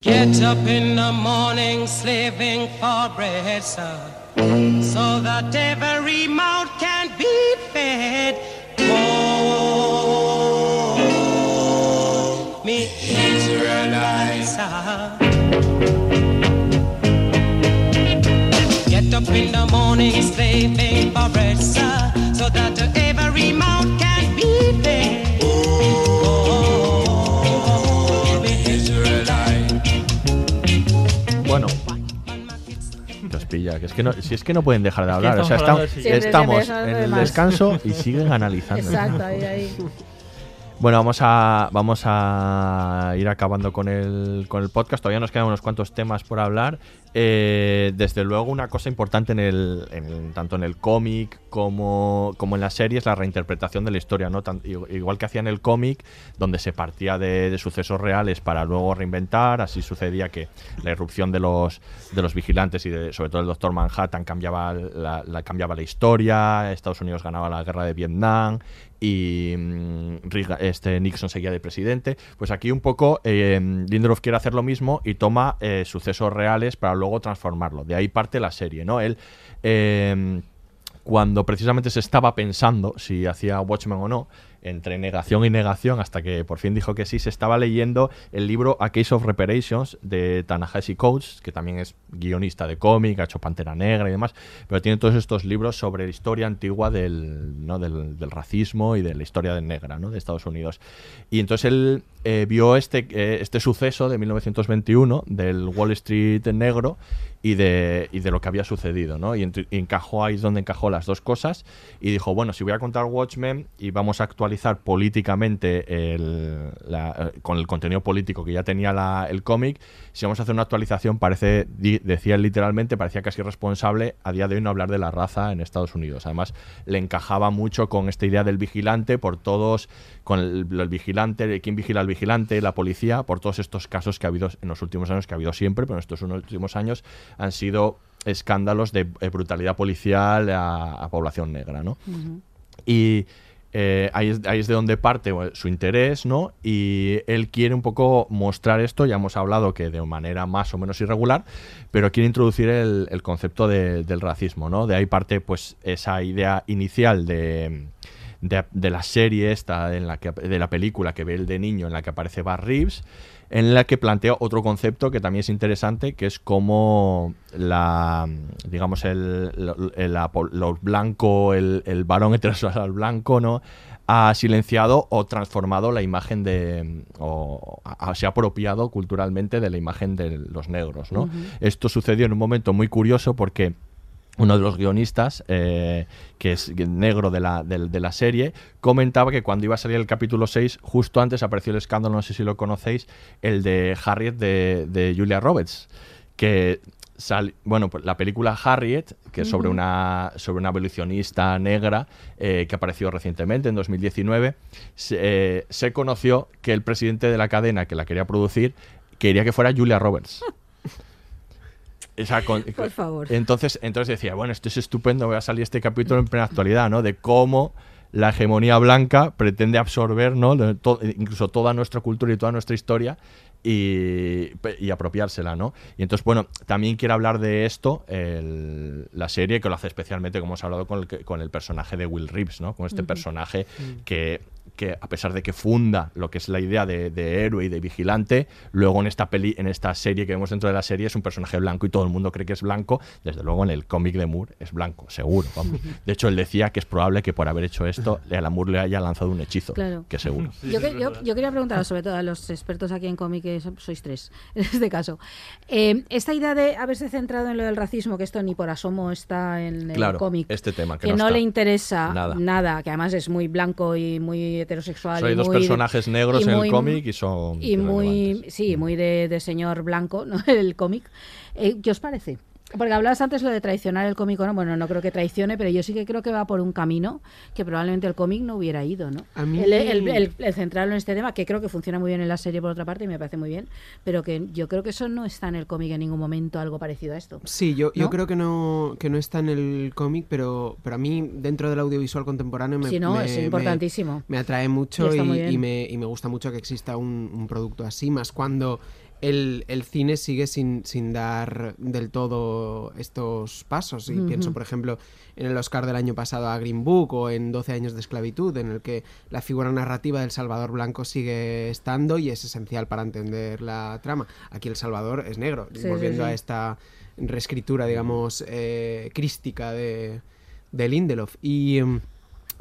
Get up in the morning slaving for bread, sir, so that every mouth can be fed. Oh, me Israelites, in the morning slaving for bread, sir, so that every mouth can be fed. Oh. Bueno. Los pilla, que es que no, si es que no pueden dejar de hablar. O sea, estamos estamos, en el descanso y siguen analizando. Exacto, ahí, ahí. Bueno, vamos a, vamos a ir acabando con el, con el podcast. Todavía nos quedan unos cuantos temas por hablar. Eh, desde luego, una cosa importante en el, en tanto en el cómic como, como en la serie es la reinterpretación de la historia. ¿no? Tan- igual que hacía en el cómic, donde se partía de, de sucesos reales para luego reinventar. Así sucedía que la irrupción de los, de los vigilantes y de, sobre todo el Doctor Manhattan cambiaba la, la- cambiaba la historia. Estados Unidos ganaba la guerra de Vietnam y mm, este Nixon seguía de presidente. Pues aquí un poco eh, quiere hacer lo mismo y toma eh, sucesos reales para luego transformarlo. De ahí parte la serie, ¿no? Él eh, cuando precisamente se estaba pensando si hacía Watchmen o no, entre negación y negación, hasta que por fin dijo que sí, se estaba leyendo el libro A Case of Reparations de Tanahashi Coates, que también es guionista de cómic, ha hecho Pantera Negra y demás, pero tiene todos estos libros sobre la historia antigua del, ¿no? del, del racismo y de la historia de negra ¿no? de Estados Unidos. Y entonces él eh, vio este, eh, este suceso de 1921 del Wall Street negro y de, y de lo que había sucedido, ¿no? Y, encajó ahí donde encajó las dos cosas y dijo, bueno, si voy a contar Watchmen y vamos a actualizar políticamente el- eh, con el contenido político que ya tenía el cómic, si vamos a hacer una actualización, parece, decía literalmente, parecía casi irresponsable a día de hoy no hablar de la raza en Estados Unidos. Además, le encajaba mucho con esta idea del vigilante por todos, con el, el vigilante, quién vigila al vigilante, la policía, por todos estos casos que ha habido en los últimos años, que ha habido siempre, pero en estos últimos años han sido escándalos de eh, brutalidad policial a, a población negra, ¿no? Y eh, ahí, es, ahí es de donde parte eh, su interés, ¿no? Y él quiere un poco mostrar esto, ya hemos hablado que de manera más o menos irregular, pero quiere introducir el, el concepto de- del racismo, ¿no? De ahí parte pues esa idea inicial de, de, de la serie esta, en la que, de la película que ve el de niño, en la que aparece Bar Reeves, en la que plantea otro concepto que también es interesante, que es cómo la, digamos, el, el- po- lo blanco, el, el varón heterosexual blanco, ¿no? ha silenciado o transformado la imagen de o se ha apropiado culturalmente de la imagen de los negros, ¿no? Esto sucedió en un momento muy curioso porque uno de los guionistas, eh, que es negro de la, del- de la serie, comentaba que cuando iba a salir el capítulo 6, justo antes apareció el escándalo, no sé si lo conocéis, el de Harriet de, de Julia Roberts, que sal- bueno, pues la película Harriet, que es sobre una, sobre una abolicionista negra eh, que apareció recientemente, en 2019, se, eh, se conoció que el presidente de la cadena que la quería producir quería que fuera Julia Roberts. Con- Por favor. Entonces, entonces decía, bueno, esto es estupendo, voy a salir este capítulo en plena actualidad, ¿no? De cómo la hegemonía blanca pretende absorber, ¿no? incluso toda nuestra cultura y toda nuestra historia y, y apropiársela, ¿no? Y entonces, bueno, también quiero hablar de esto, el- la serie, que lo hace especialmente, como hemos hablado, con el, que- con el personaje de Will Reeves, ¿no? Con este personaje que, que, a pesar de que funda lo que es la idea de, de héroe y de vigilante, luego en esta peli, en esta serie que vemos dentro de la serie es un personaje blanco y todo el mundo cree que es blanco. Desde luego en el cómic de Moore es blanco, seguro. vamos. De hecho, él decía que es probable que por haber hecho esto, a Moore le haya lanzado un hechizo. Claro. Que seguro. Yo, que- yo- yo quería preguntar, sobre todo a los expertos aquí en cómic, que so- sois tres en este caso. Eh, esta idea de haberse centrado en lo del racismo, que esto ni por asomo está en el Claro, cómic, este tema que que, no no, está. le interesa Nada. nada. que además es muy blanco y muy heterosexual. O sea, hay y dos muy- personajes negros y en el muy- cómic y son Y muy, sí, muy de, de señor blanco, ¿no? El cómic. Eh, ¿Qué os parece? Porque hablabas antes lo de traicionar el cómic, o ¿no? Bueno, no creo que traicione, pero yo sí que creo que va por un camino que probablemente el cómic no hubiera ido, ¿no? A mí- el, el, el- el centrarlo en este tema, que creo que funciona muy bien en la serie por otra parte y me parece muy bien, pero que yo creo que eso no está en el cómic en ningún momento, algo parecido a esto. Sí, yo, creo que no, que no está en el cómic, pero, pero a mí dentro del audiovisual contemporáneo me, Sí, no, me- es importantísimo. Me, atrae mucho Y me, y me gusta mucho que exista un, un producto así, más cuando el, el cine sigue sin, sin dar del todo estos pasos. Y pienso, por ejemplo, en el Oscar del año pasado a Green Book o en 12 años de esclavitud, en el que la figura narrativa del Salvador Blanco sigue estando y es esencial para entender la trama. Aquí el Salvador es negro, Sí, volviendo sí. a esta reescritura, digamos, eh, crística de, de Lindelof. Y, em,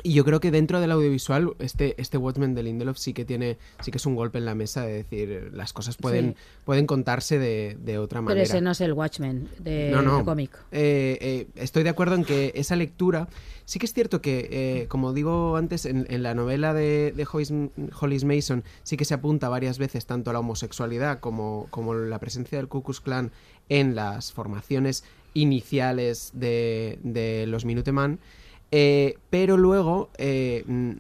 y yo creo que dentro del audiovisual, este, este Watchmen de Lindelof sí que tiene, sí que es un golpe en la mesa de decir, las cosas pueden, Sí. pueden contarse de, de otra Pero manera. ese no es el Watchmen de No, cómic. Eh, eh, estoy de acuerdo en que esa lectura, sí que es cierto que, eh, como digo antes, en, en la novela de, de Hollis, Hollis Mason sí que se apunta varias veces tanto a la homosexualidad como, como la presencia del Ku Klux Klan en las formaciones iniciales de, de los Minuteman. Eh, pero luego eh, mm,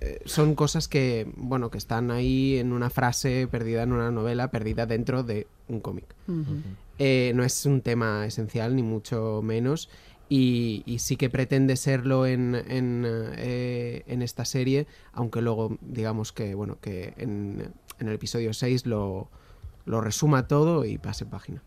eh, son cosas que, bueno, que están ahí en una frase perdida en una novela, perdida dentro de un cómic. Eh, no es un tema esencial, ni mucho menos. Y, y sí que pretende serlo en, en, en esta serie, aunque luego digamos que, bueno, que en, en el episodio 6 lo, lo resuma todo y pase página.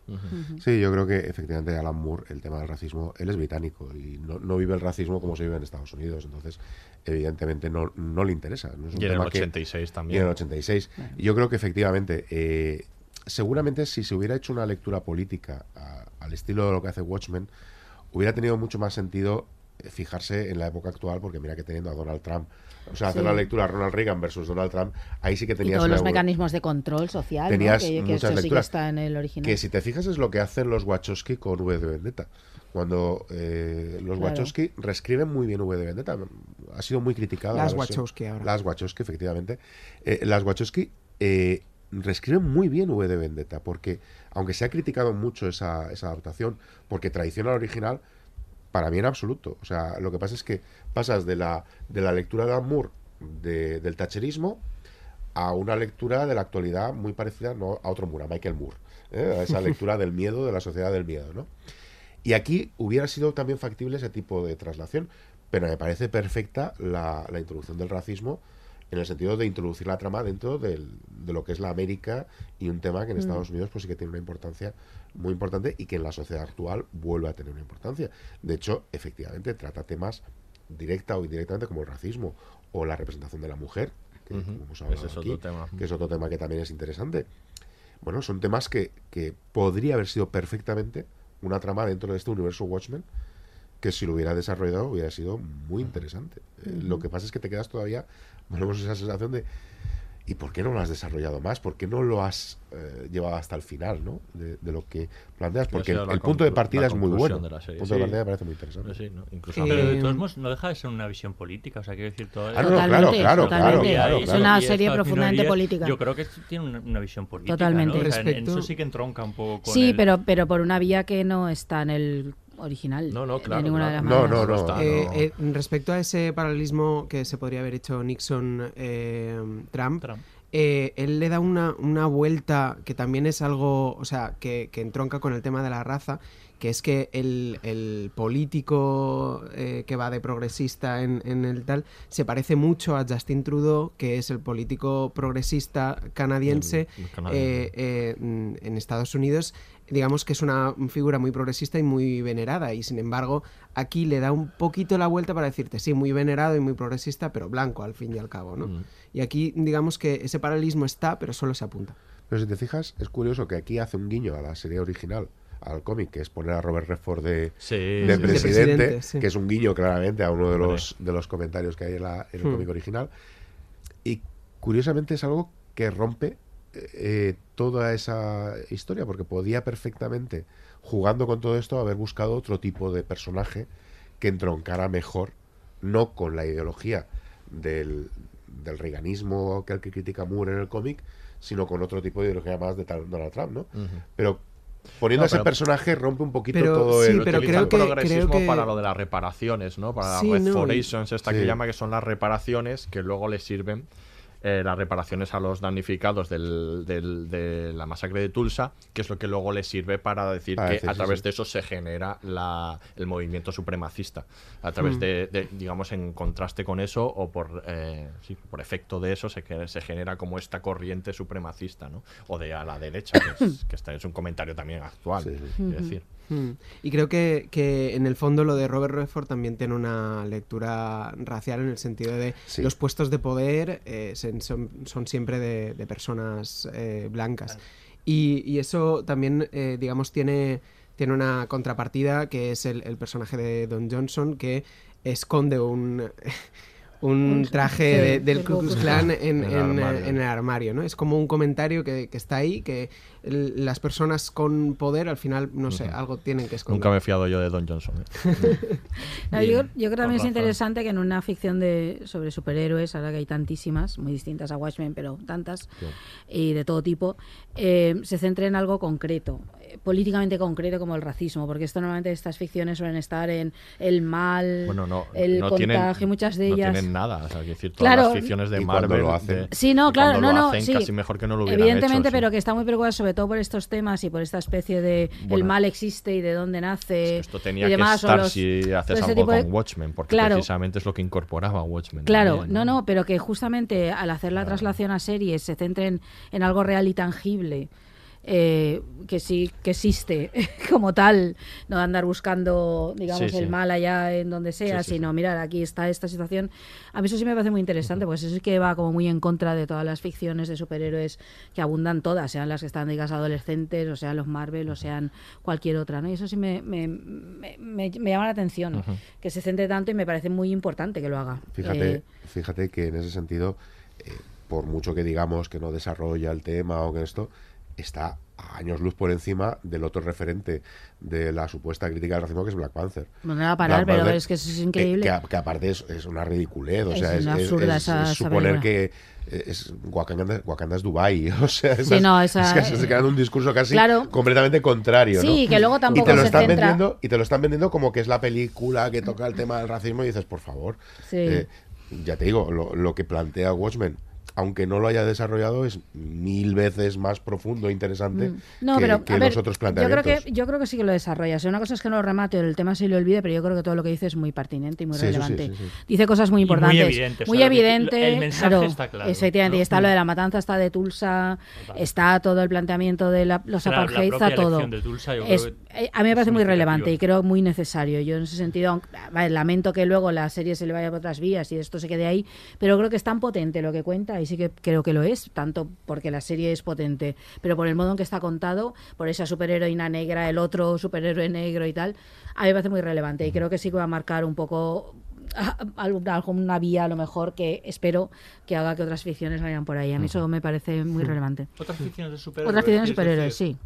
Sí, yo creo que efectivamente Alan Moore, el tema del racismo, él es británico y no, no vive el racismo como se vive en Estados Unidos, entonces evidentemente no, no le interesa. No es un Y en el tema que- 86 también. Y en el 86. Y Yo creo que efectivamente, eh, seguramente si se hubiera hecho una lectura política a- al estilo de lo que hace Watchmen, hubiera tenido mucho más sentido fijarse en la época actual, porque mira que teniendo a Donald Trump, o sea, hacer Sí. la lectura Ronald Reagan versus Donald Trump, ahí sí que Y tenías todos los mecanismos de control social, ¿no? tenías que, que muchas eso sí que está en el original. Que si te fijas es lo que hacen los Wachowski con V de Vendetta. Cuando eh, los Claro. Wachowski reescriben muy bien V de Vendetta. Ha sido muy criticada. Las la Wachowski ahora. Las Wachowski, efectivamente. Eh, las Wachowski eh, reescriben muy bien V de Vendetta porque, aunque se ha criticado mucho esa, esa adaptación, porque traiciona al original, para mí en absoluto. O sea, lo que pasa es que pasas de la, de la lectura de Moore de- del tacherismo a una lectura de la actualidad muy parecida no a otro Moore, a Michael Moore, ¿eh? a esa lectura del miedo, de la sociedad del miedo, ¿no? Y aquí hubiera sido también factible ese tipo de traslación, pero me parece perfecta la, la introducción del racismo en el sentido de introducir la trama dentro del- de lo que es la América y un tema que en Mm. Estados Unidos pues sí que tiene una importancia muy importante y que en la sociedad actual vuelve a tener una importancia. De hecho, efectivamente trata temas directa o indirectamente como el racismo o la representación de la mujer, que Ujú. como hemos hablado es aquí, otro tema. que es otro tema que también es interesante. Bueno, son temas que, que podría haber sido perfectamente una trama dentro de este universo Watchmen que si lo hubiera desarrollado hubiera sido muy interesante. Eh, Lo que pasa es que te quedas todavía, volvemos a esa sensación de ¿y por qué no lo has desarrollado más? ¿Por qué no lo has eh, llevado hasta el final, ¿no? De, de lo que planteas, porque el, punto de partida es muy bueno. El punto de partida me parece muy interesante. Sí, ¿no? Incluso Pero de Eh, todos modos no deja de ser una visión política, o sea, quiero decir todo Ah, no, no, claro, claro, claro, totalmente. claro, Es una serie profundamente minorías, política. Yo creo que tiene una, una visión política. Totalmente. ¿no? O sea, en- eso sí que entronca un poco con Sí, el- pero, pero por una vía que no está en el original. No, no, de claro, ninguna de las No, no, no. Eh, eh, respecto a ese paralelismo que se podría haber hecho Nixon-Trump, Trump. eh, él le da una, una vuelta que también es algo, o sea, que, que entronca con el tema de la raza, que es que el, el político eh, que va de progresista en, en el tal se parece mucho a Justin Trudeau, que es el político progresista canadiense El- el canadiense. eh, eh, mm, en Estados Unidos. Digamos que es una figura muy progresista y muy venerada, y sin embargo, aquí le da un poquito la vuelta para decirte, sí, muy venerado y muy progresista, pero blanco al fin y al cabo, ¿no? Y aquí, digamos que ese paralelismo está, pero solo se apunta. Pero si te fijas, es curioso que aquí hace un guiño a la serie original, al cómic, que es poner a Robert Redford de, Sí, de sí. presidente, De presidente, sí. que es un guiño claramente a uno de los, de los comentarios que hay en, la- en el Hmm. cómic original. Y curiosamente es algo que rompe eh, toda esa historia, porque podía perfectamente, jugando con todo esto, haber buscado otro tipo de personaje que entroncara mejor, no con la ideología del, del reaganismo que el que critica Moore en el cómic, sino con otro tipo de ideología más de Donald Trump, ¿no? Pero poniendo No, a ese personaje rompe un poquito Pero todo sí, el... pero Utiliza creo el que- progresismo creo que- para lo de las reparaciones, ¿no? Para Sí, las no, y- restorations, esta que llama, que son las reparaciones que luego le sirven eh, las reparaciones a los damnificados del, del- de la masacre de Tulsa, que es lo que luego le sirve para decir Para que a través sí. de eso se genera la- el movimiento supremacista. A través Mm. de, de, digamos, en contraste con eso o por, eh, sí, por efecto de eso se, se genera como esta corriente supremacista, ¿no? O de a la derecha, que, es, que este es un comentario también actual, Ujú. decir. Mm. Y creo que, que en el fondo lo de Robert Redford también tiene una lectura racial en el sentido de Sí. los puestos de poder eh, son, son siempre de, de personas eh, blancas. Y, y eso también, eh, digamos, tiene, tiene una contrapartida que es el, el personaje de Don Johnson que esconde un... Un traje sí, de- del Ku Klux Klan en, En el en, eh, armario. en el armario, ¿no? Es como un comentario que, que está ahí, que el- las personas con poder al final, no sé, algo tienen que esconder. Nunca me he fiado yo de Don Johnson. ¿eh? No, yo, yo creo que también es interesante que en una ficción de sobre superhéroes, ahora que hay tantísimas, muy distintas a Watchmen, pero tantas, y de todo tipo, eh, se centre en algo concreto, políticamente concreto como el racismo, porque esto normalmente estas ficciones suelen estar en el mal, Bueno, no, el no contagio, tienen, muchas de no ellas. tienen nada. O sea, quiero decir, todas Claro. las ficciones de Marvel. lo hacen. Sí, no, claro, no, no, sí. casi mejor que no lo hubieran Evidentemente, hecho, sí. pero que está muy preocupado sobre todo por estos temas y por esta especie de el mal existe y de dónde nace Esto tenía y demás, que estar los- si haces ese algo de- con Watchmen, porque Claro. precisamente es lo que incorporaba Watchmen. Claro, también, no, no, pero que justamente al hacer la traslación a series se centren en algo real y tangible. Eh, que sí que existe como tal, no andar buscando, digamos, Sí, el sí. mal allá en donde sea, Sí, sí, sino mirar, aquí está esta situación. A mí eso sí me parece muy interesante, pues eso sí que va como muy en contra de todas las ficciones de superhéroes que abundan todas, sean las que están dedicadas a adolescentes, o sean los Marvel, o sean cualquier otra, ¿no? Y eso sí me, me, me- me- me llama la atención, Ujú. que se centre tanto y me parece muy importante que lo haga. Fíjate, Eh, fíjate que en ese sentido, eh, por mucho que digamos que no desarrolla el tema o que esto, está a años luz por encima del otro referente de la supuesta crítica al racismo que es Black Panther. No me va a parar, Black pero Panther, es que eso es eh, increíble. que, aparte es, es una ridiculez, o Es sea, es, absurda es- esa- es esa suponer que eh, es Wakanda, Wakanda es Dubai, o sea, Sí, esas- no, esa- es que se quedan un discurso casi Claro. completamente contrario, ¿no? Sí, que luego y tampoco te lo se están centra- vendiendo y te lo están vendiendo como que es la película que toca el tema del racismo y dices, por favor, Sí. eh, ya te digo, lo, lo que plantea Watchmen, aunque no lo haya desarrollado, es mil veces más profundo e interesante Mm. No, que, pero que a ver, yo creo que yo creo que sí que lo desarrolla. O sea, una cosa es que no lo remate o el tema se le olvide, pero yo creo que todo lo que dice es muy pertinente y muy Sí, eso sí, relevante. sí, sí. Dice cosas muy Y muy importantes. evidente, o sea, Muy evidente. el mensaje claro, está claro, Efectivamente, ¿no? y está lo de la matanza, está de Tulsa, está todo el planteamiento de la- los apartheid, está todo. elección de Tulsa, yo Es- creo que eh, a mí me parece muy relevante y creo muy necesario. Yo en ese sentido, aunque- vale, lamento que luego la serie se le vaya por otras vías y esto se quede ahí, pero creo que es tan potente lo que cuenta y sí que creo que lo es, tanto porque la serie es potente, pero por el modo en que está contado, por esa superheroína negra, el otro superhéroe negro y tal, a mí me parece muy relevante y creo que sí que va a marcar un poco alguna, vía a lo mejor que espero que haga que otras ficciones vayan por ahí. A mí eso me parece muy relevante. Otras ficciones de superhéroes. Otras ficciones de ¿quieres superhéroes, sí.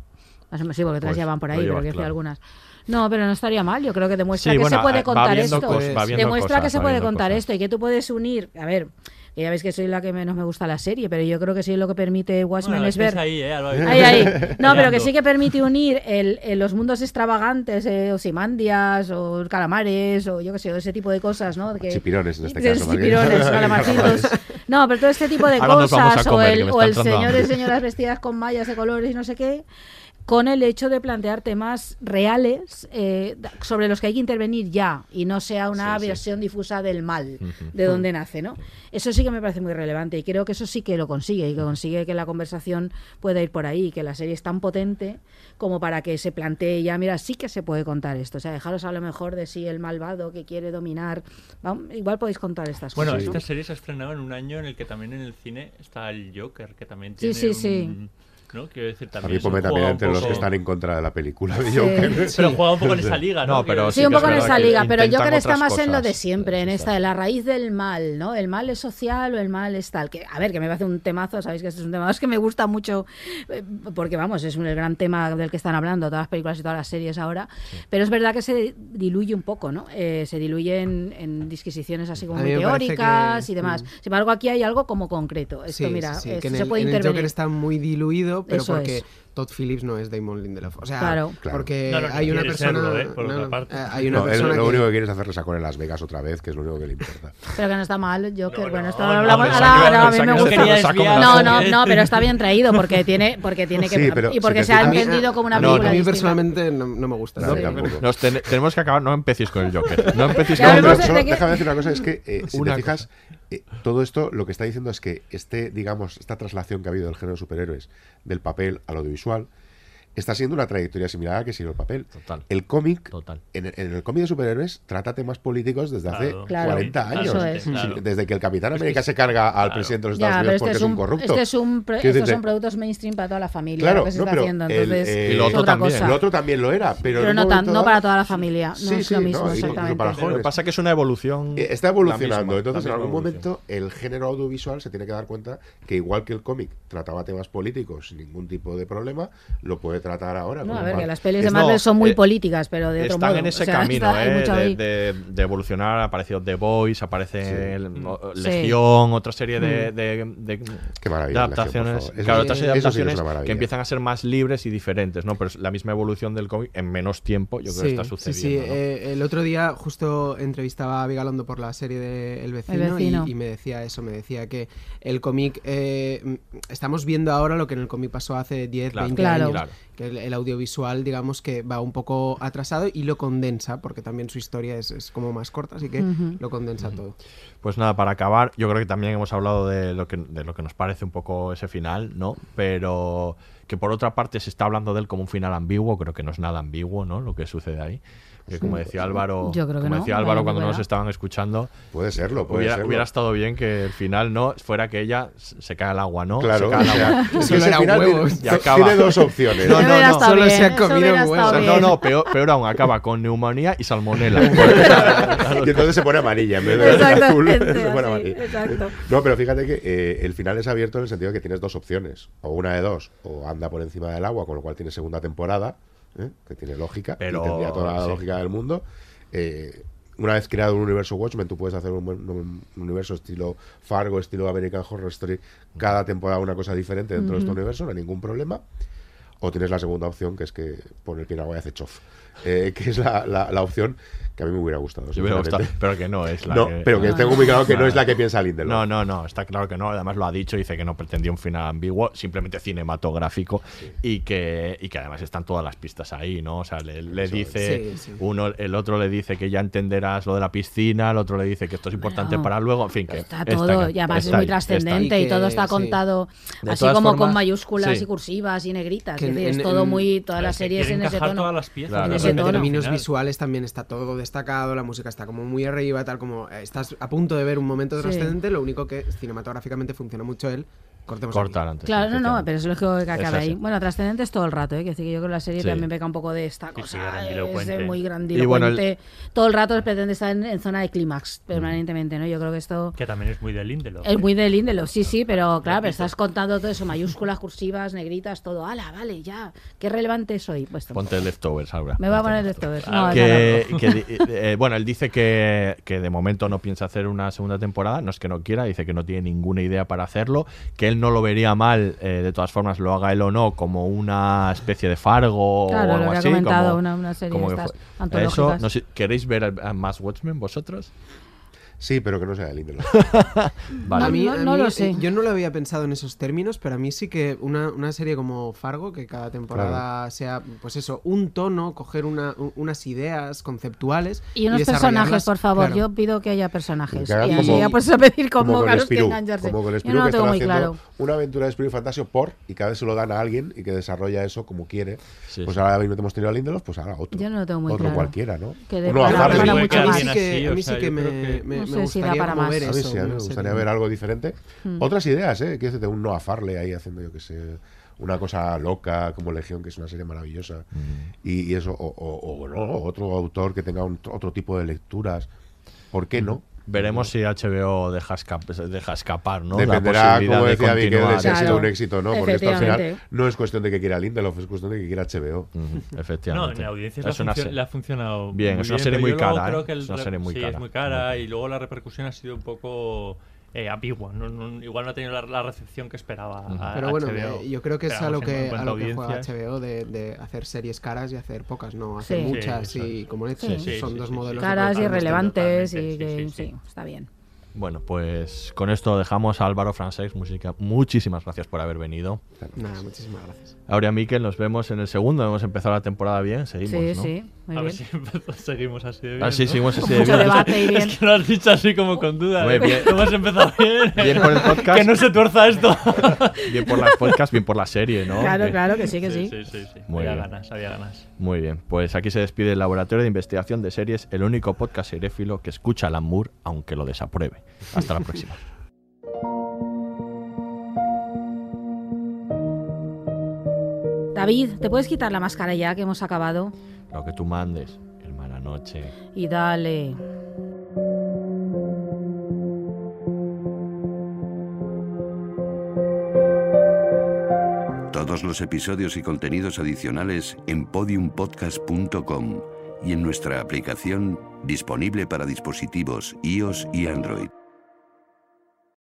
Más o menos, sí, porque otras Pues ya van por ahí, pero decir claro. algunas. No, pero no estaría mal. Yo creo que demuestra Sí, que bueno, se puede contar esto. cos- demuestra que cosas, se va puede contar cosas. esto y que tú puedes unir. A ver, que ya veis que soy la que menos me gusta la serie, pero yo creo que sí lo que permite Watchmen Bueno, es ver. ahí, ¿eh? Alba? Ahí, ahí. No, pero que sí que permite unir el, el- los mundos extravagantes, eh, Osimandias o calamares o yo qué sé, o ese tipo de cosas, ¿no? Que, Chipirones, en este caso, Chipirones, calamarcitos. No, pero todo este tipo de Ahora cosas, o comer, el, o el señores y señoras vestidas con mallas de colores y no sé qué, con el hecho de plantear temas reales eh, sobre los que hay que intervenir ya y no sea una Sí, sí. versión difusa del mal, de donde nace, ¿no? Eso sí que me parece muy relevante y creo que eso sí que lo consigue y que consigue que la conversación pueda ir por ahí y que la serie es tan potente como para que se plantee ya, mira, sí que se puede contar esto. O sea, dejaros a lo mejor de si el malvado que quiere dominar, vamos, igual podéis contar estas Bueno, cosas. ¿no? esta serie se ha estrenado en un año en el que también en el cine está el Joker, que también Sí, tiene sí, sí. un- ¿no? Quiero decir, A también mí es ponme también entre los que están en contra de la película Sí. Joker. Pero juega un poco en esa liga, ¿no? No, pero Sí, un poco en es esa que liga, pero intentan Joker está otras más en lo de siempre, en esta de la raíz del mal, ¿no? El mal es social o el mal es tal. Que, a ver, que me parece un temazo, sabéis que este es un temazo que me gusta mucho, eh, porque vamos, es un, el gran tema del que están hablando todas las películas y todas las series ahora, pero es verdad que se diluye un poco, ¿no? Eh, se diluye en, en disquisiciones así como A teóricas que- y demás. Sin embargo, aquí hay algo como concreto. Esto, Sí, mira, sí, sí, esto que en se el, puede en el intervenir. Joker está muy diluido, pero Eso porque es. Todd Phillips no es Damon Lindelof. O sea, Claro. porque No, no, no hay una persona. serlo, ¿eh? Por no, otra no, parte. eh, hay una él persona lo que- único que quiere es hacerle sacón en Las Vegas otra vez, que es lo único que le importa. Pero que no está mal, Joker. bueno, esto no, lo hablamos. no, ahora, a mí me gusta. No, ¿no? no, pero está bien traído porque tiene, porque tiene que. Sí, pero y porque si se ha entendido como una no, película a mí distinta. personalmente no, no me gusta. Tenemos que acabar, no empecéis con el Joker. No empecéis con solo que- déjame decir una cosa, es que eh, si Una te fijas, eh, todo esto lo que está diciendo es que este, digamos, esta traslación que ha habido del género de superhéroes del papel al audiovisual está siendo una trayectoria similar a la que siguió el papel. Total. El cómic, Total. en, el- en el cómic de superhéroes, trata temas políticos desde hace Claro. Claro. 40 Claro, años. Eso es. Sí, claro. Desde que el Capitán América se carga al Claro. presidente de los Estados Unidos este porque es es un un, corrupto. este es un estos son productos mainstream para toda la familia, Claro, lo que se no, está pero haciendo. el, Entonces, eh, Y lo otro otra también. cosa. El otro también lo era, pero, pero no, tan, no para toda la familia. No Sí, es sí, lo mismo, y exactamente. Lo que pasa es que es una evolución. Eh, Está evolucionando, entonces en algún momento el género audiovisual se tiene que dar cuenta que igual que el cómic trataba temas políticos sin ningún tipo de problema, lo puede tratar ahora. No, a ver, que las pelis de Marvel no, son muy eh, políticas, pero de otro Están modo. en ese O sea, camino está- eh, de, ahí. de- de evolucionar. Ha aparecido The Voice, aparece Sí. el- o- Sí. Legión, otra serie Mm. de, de- de- Qué Legión, adaptaciones. Eso claro, otras adaptaciones que empiezan a ser más libres y diferentes, ¿no? Pero es la misma evolución del cómic en menos tiempo, yo creo que está sucediendo. sí, ¿no? eh, el otro día justo entrevistaba a Vigalondo por la serie de El Vecino, Vecino. Y, y me decía eso, me decía que el cómic, eh, mm, estamos viendo ahora lo que en el cómic pasó hace 10, Claro, 20 Claro. años, claro. Que el, el audiovisual digamos que va un poco atrasado y lo condensa, porque también su historia es, es como más corta, así que lo condensa todo. Pues nada, para acabar, yo creo que también hemos hablado de lo que, de lo que nos parece un poco ese final, ¿no? Pero que por otra parte se está hablando de él como un final ambiguo, creo que no es nada ambiguo, ¿no? Lo que sucede ahí. Que como decía Álvaro, Yo creo que como no, decía Álvaro cuando nos estaban escuchando, Puede serlo, puede hubiera, serlo. hubiera estado bien que el final no fuera que ella se cae al agua, ¿no? Claro, se cae al o sea, agua. es que final huevos. tiene- Y acaba. Tiene dos opciones. No, no, no. Solo bien, se ha comido huevos. no, no, peor, peor aún, acaba con neumonía y salmonela. y entonces se pone amarilla en vez de azul. Se pone amarilla. exacto. No, pero fíjate que eh, el final es abierto en el sentido de que tienes dos opciones. O una de dos, o anda por encima del agua, con lo cual tiene segunda temporada, ¿eh? que tiene lógica, Pero, y tendría toda la sí. lógica del mundo. Eh, una vez creado un universo Watchmen, tú puedes hacer un, buen- un universo estilo Fargo, estilo American Horror Story, cada temporada una cosa diferente dentro de este universo, no hay ningún problema. O tienes la segunda opción, que es que pone el pie en agua y hace chof. Eh, que es la, la- la opción que a mí me hubiera gustado. Yo pero que no es la No, que... pero que tengo muy claro que no es la que piensa Lindelof. No, no, no, está claro que no. Además lo ha dicho, dice que no pretendía un final ambiguo, simplemente cinematográfico y que y que además están todas las pistas ahí, ¿no? O sea, le, le Eso es. dice Sí, sí. uno, el otro le dice que ya entenderás lo de la piscina, el otro le dice que esto es importante Bueno, para luego, en fin, que Está todo, y además es está muy trascendente y todo está sí. contado De así como con mayúsculas sí. y cursivas y negritas. Que es decir, todo en- muy. Todas las series en ese tono. todas las piezas Claro. en términos visuales también está todo destacado, la música está como muy arriba, tal como eh, estás a punto de ver un momento Sí. trascendente, lo único que cinematográficamente funciona mucho él. Cortemos aquí. cortar antes. Claro, no, no, pero es lógico que acabe Es ahí. Bueno, trascendentes todo el rato, ¿eh? Que decir que yo creo que la serie Sí. también peca un poco de esta cosa. grandilocuente. es de muy Y grandilocuente. bueno, el- Todo el rato pretende estar en, en zona de clímax permanentemente, ¿no? Yo creo que esto Que también es muy de Lindelof. es muy de Lindelof, sí, sí, pero claro, pero estás contando todo eso, mayúsculas, cursivas, negritas, todo. ¡Hala, vale, ya! ¿Qué relevante soy? Pues Ponte leftovers ahora. me voy a poner leftovers. leftovers. No, que, no, no. que eh, bueno, él dice que, que de momento no piensa hacer una segunda temporada, no es que no quiera, dice que no tiene ninguna idea para hacerlo, que él no lo vería mal, eh, de todas formas, lo haga él o no, como una especie de Fargo Claro, o lo algo que ha así. comentado, como- una- una serie como de que estas fue-. Eso, no sé, ¿queréis ver a más Watchmen vosotros? Sí, pero que no sea de Lindelof. Vale. A mí, No- a no mí, lo sé. eh, Yo no lo había pensado en esos términos, pero a mí sí que una, una serie como Fargo, que cada temporada sea, pues eso, un tono, coger una- unas ideas conceptuales. Y unos personajes, por favor. claro. Yo pido que haya personajes. Y así como- ya puedes pedir como, como con es que Spirou, engancharse. como con Yo Spirou no lo que tengo muy haciendo claro. una aventura de Spirou y Fantasio por y cada vez se lo dan a alguien y que desarrolla eso como quiere. Sí, pues sí. ahora mismo hemos tenido a Lindelof, pues ahora otro. Yo no lo tengo muy otro claro. cualquiera, ¿no? Que de Uno a A mí más. sí que, a mí me, sé si da gustaría para más. ver A mí eso. sí, a mí me gustaría ver algo diferente. Mm. Otras ideas, ¿eh? Quiero decirte, un Noah Farley ahí haciendo, yo que sé, una cosa loca como Legión, que es una serie maravillosa. Y, y eso, o, o- o no, otro autor que tenga un- otro tipo de lecturas. ¿Por qué no? Veremos si HBO deja, escap- deja escapar, ¿no? Dependerá, la como de decía Miguel, de continuar. si ha sido un éxito o no, porque esto al final no es cuestión de que quiera Lindelof, es cuestión de que quiera HBO. No, efectivamente. en audiencias Es le, ha le funcionado Bien, muy es una serie muy cara, ¿eh? creo que el Es una serie muy sí, cara. es muy cara y luego la repercusión ha sido un poco eh, ambigua. No- no- igual no ha tenido la, la recepción que esperaba. a- Pero bueno, HBO. eh, yo creo que es a lo que, a lo que juega HBO de, de hacer series caras y hacer pocas, no hacer Sí. muchas Sí, y como Netflix. Sí, sí, son sí, dos modelos. Caras y relevantes y sí, que sí, sí, sí. está bien. Bueno, pues con esto dejamos a Álvaro Francés, música. Muchísimas gracias por haber venido. Nada, muchísimas gracias. Aurea Miquel, nos vemos en el segundo. Hemos empezado la temporada bien, seguimos, Sí, ¿no? sí, muy A ver bien. si empezó- seguimos así de bien. Ah, sí, ¿no? seguimos así de mucho bien. debate y bien. Es que lo has dicho así como con duda. Muy ¿eh? bien. Hemos empezado bien. Bien por el podcast. que no se tuerza esto. Bien por las podcasts, bien por la serie, ¿no? Claro, Bien. claro que sí, que sí. Sí, sí, sí. Muy había bien. ganas, había ganas. Muy bien, pues aquí se despide el Laboratorio de Investigación de Series, el único podcast seréfilo que escucha a Alan Moore, aunque lo desapruebe. Hasta la próxima. David, ¿te puedes quitar la máscara ya que hemos acabado? Lo que tú mandes, hermana noche. Y dale. Todos los episodios y contenidos adicionales en podiumpodcast.com y en nuestra aplicación disponible para dispositivos iOS y Android.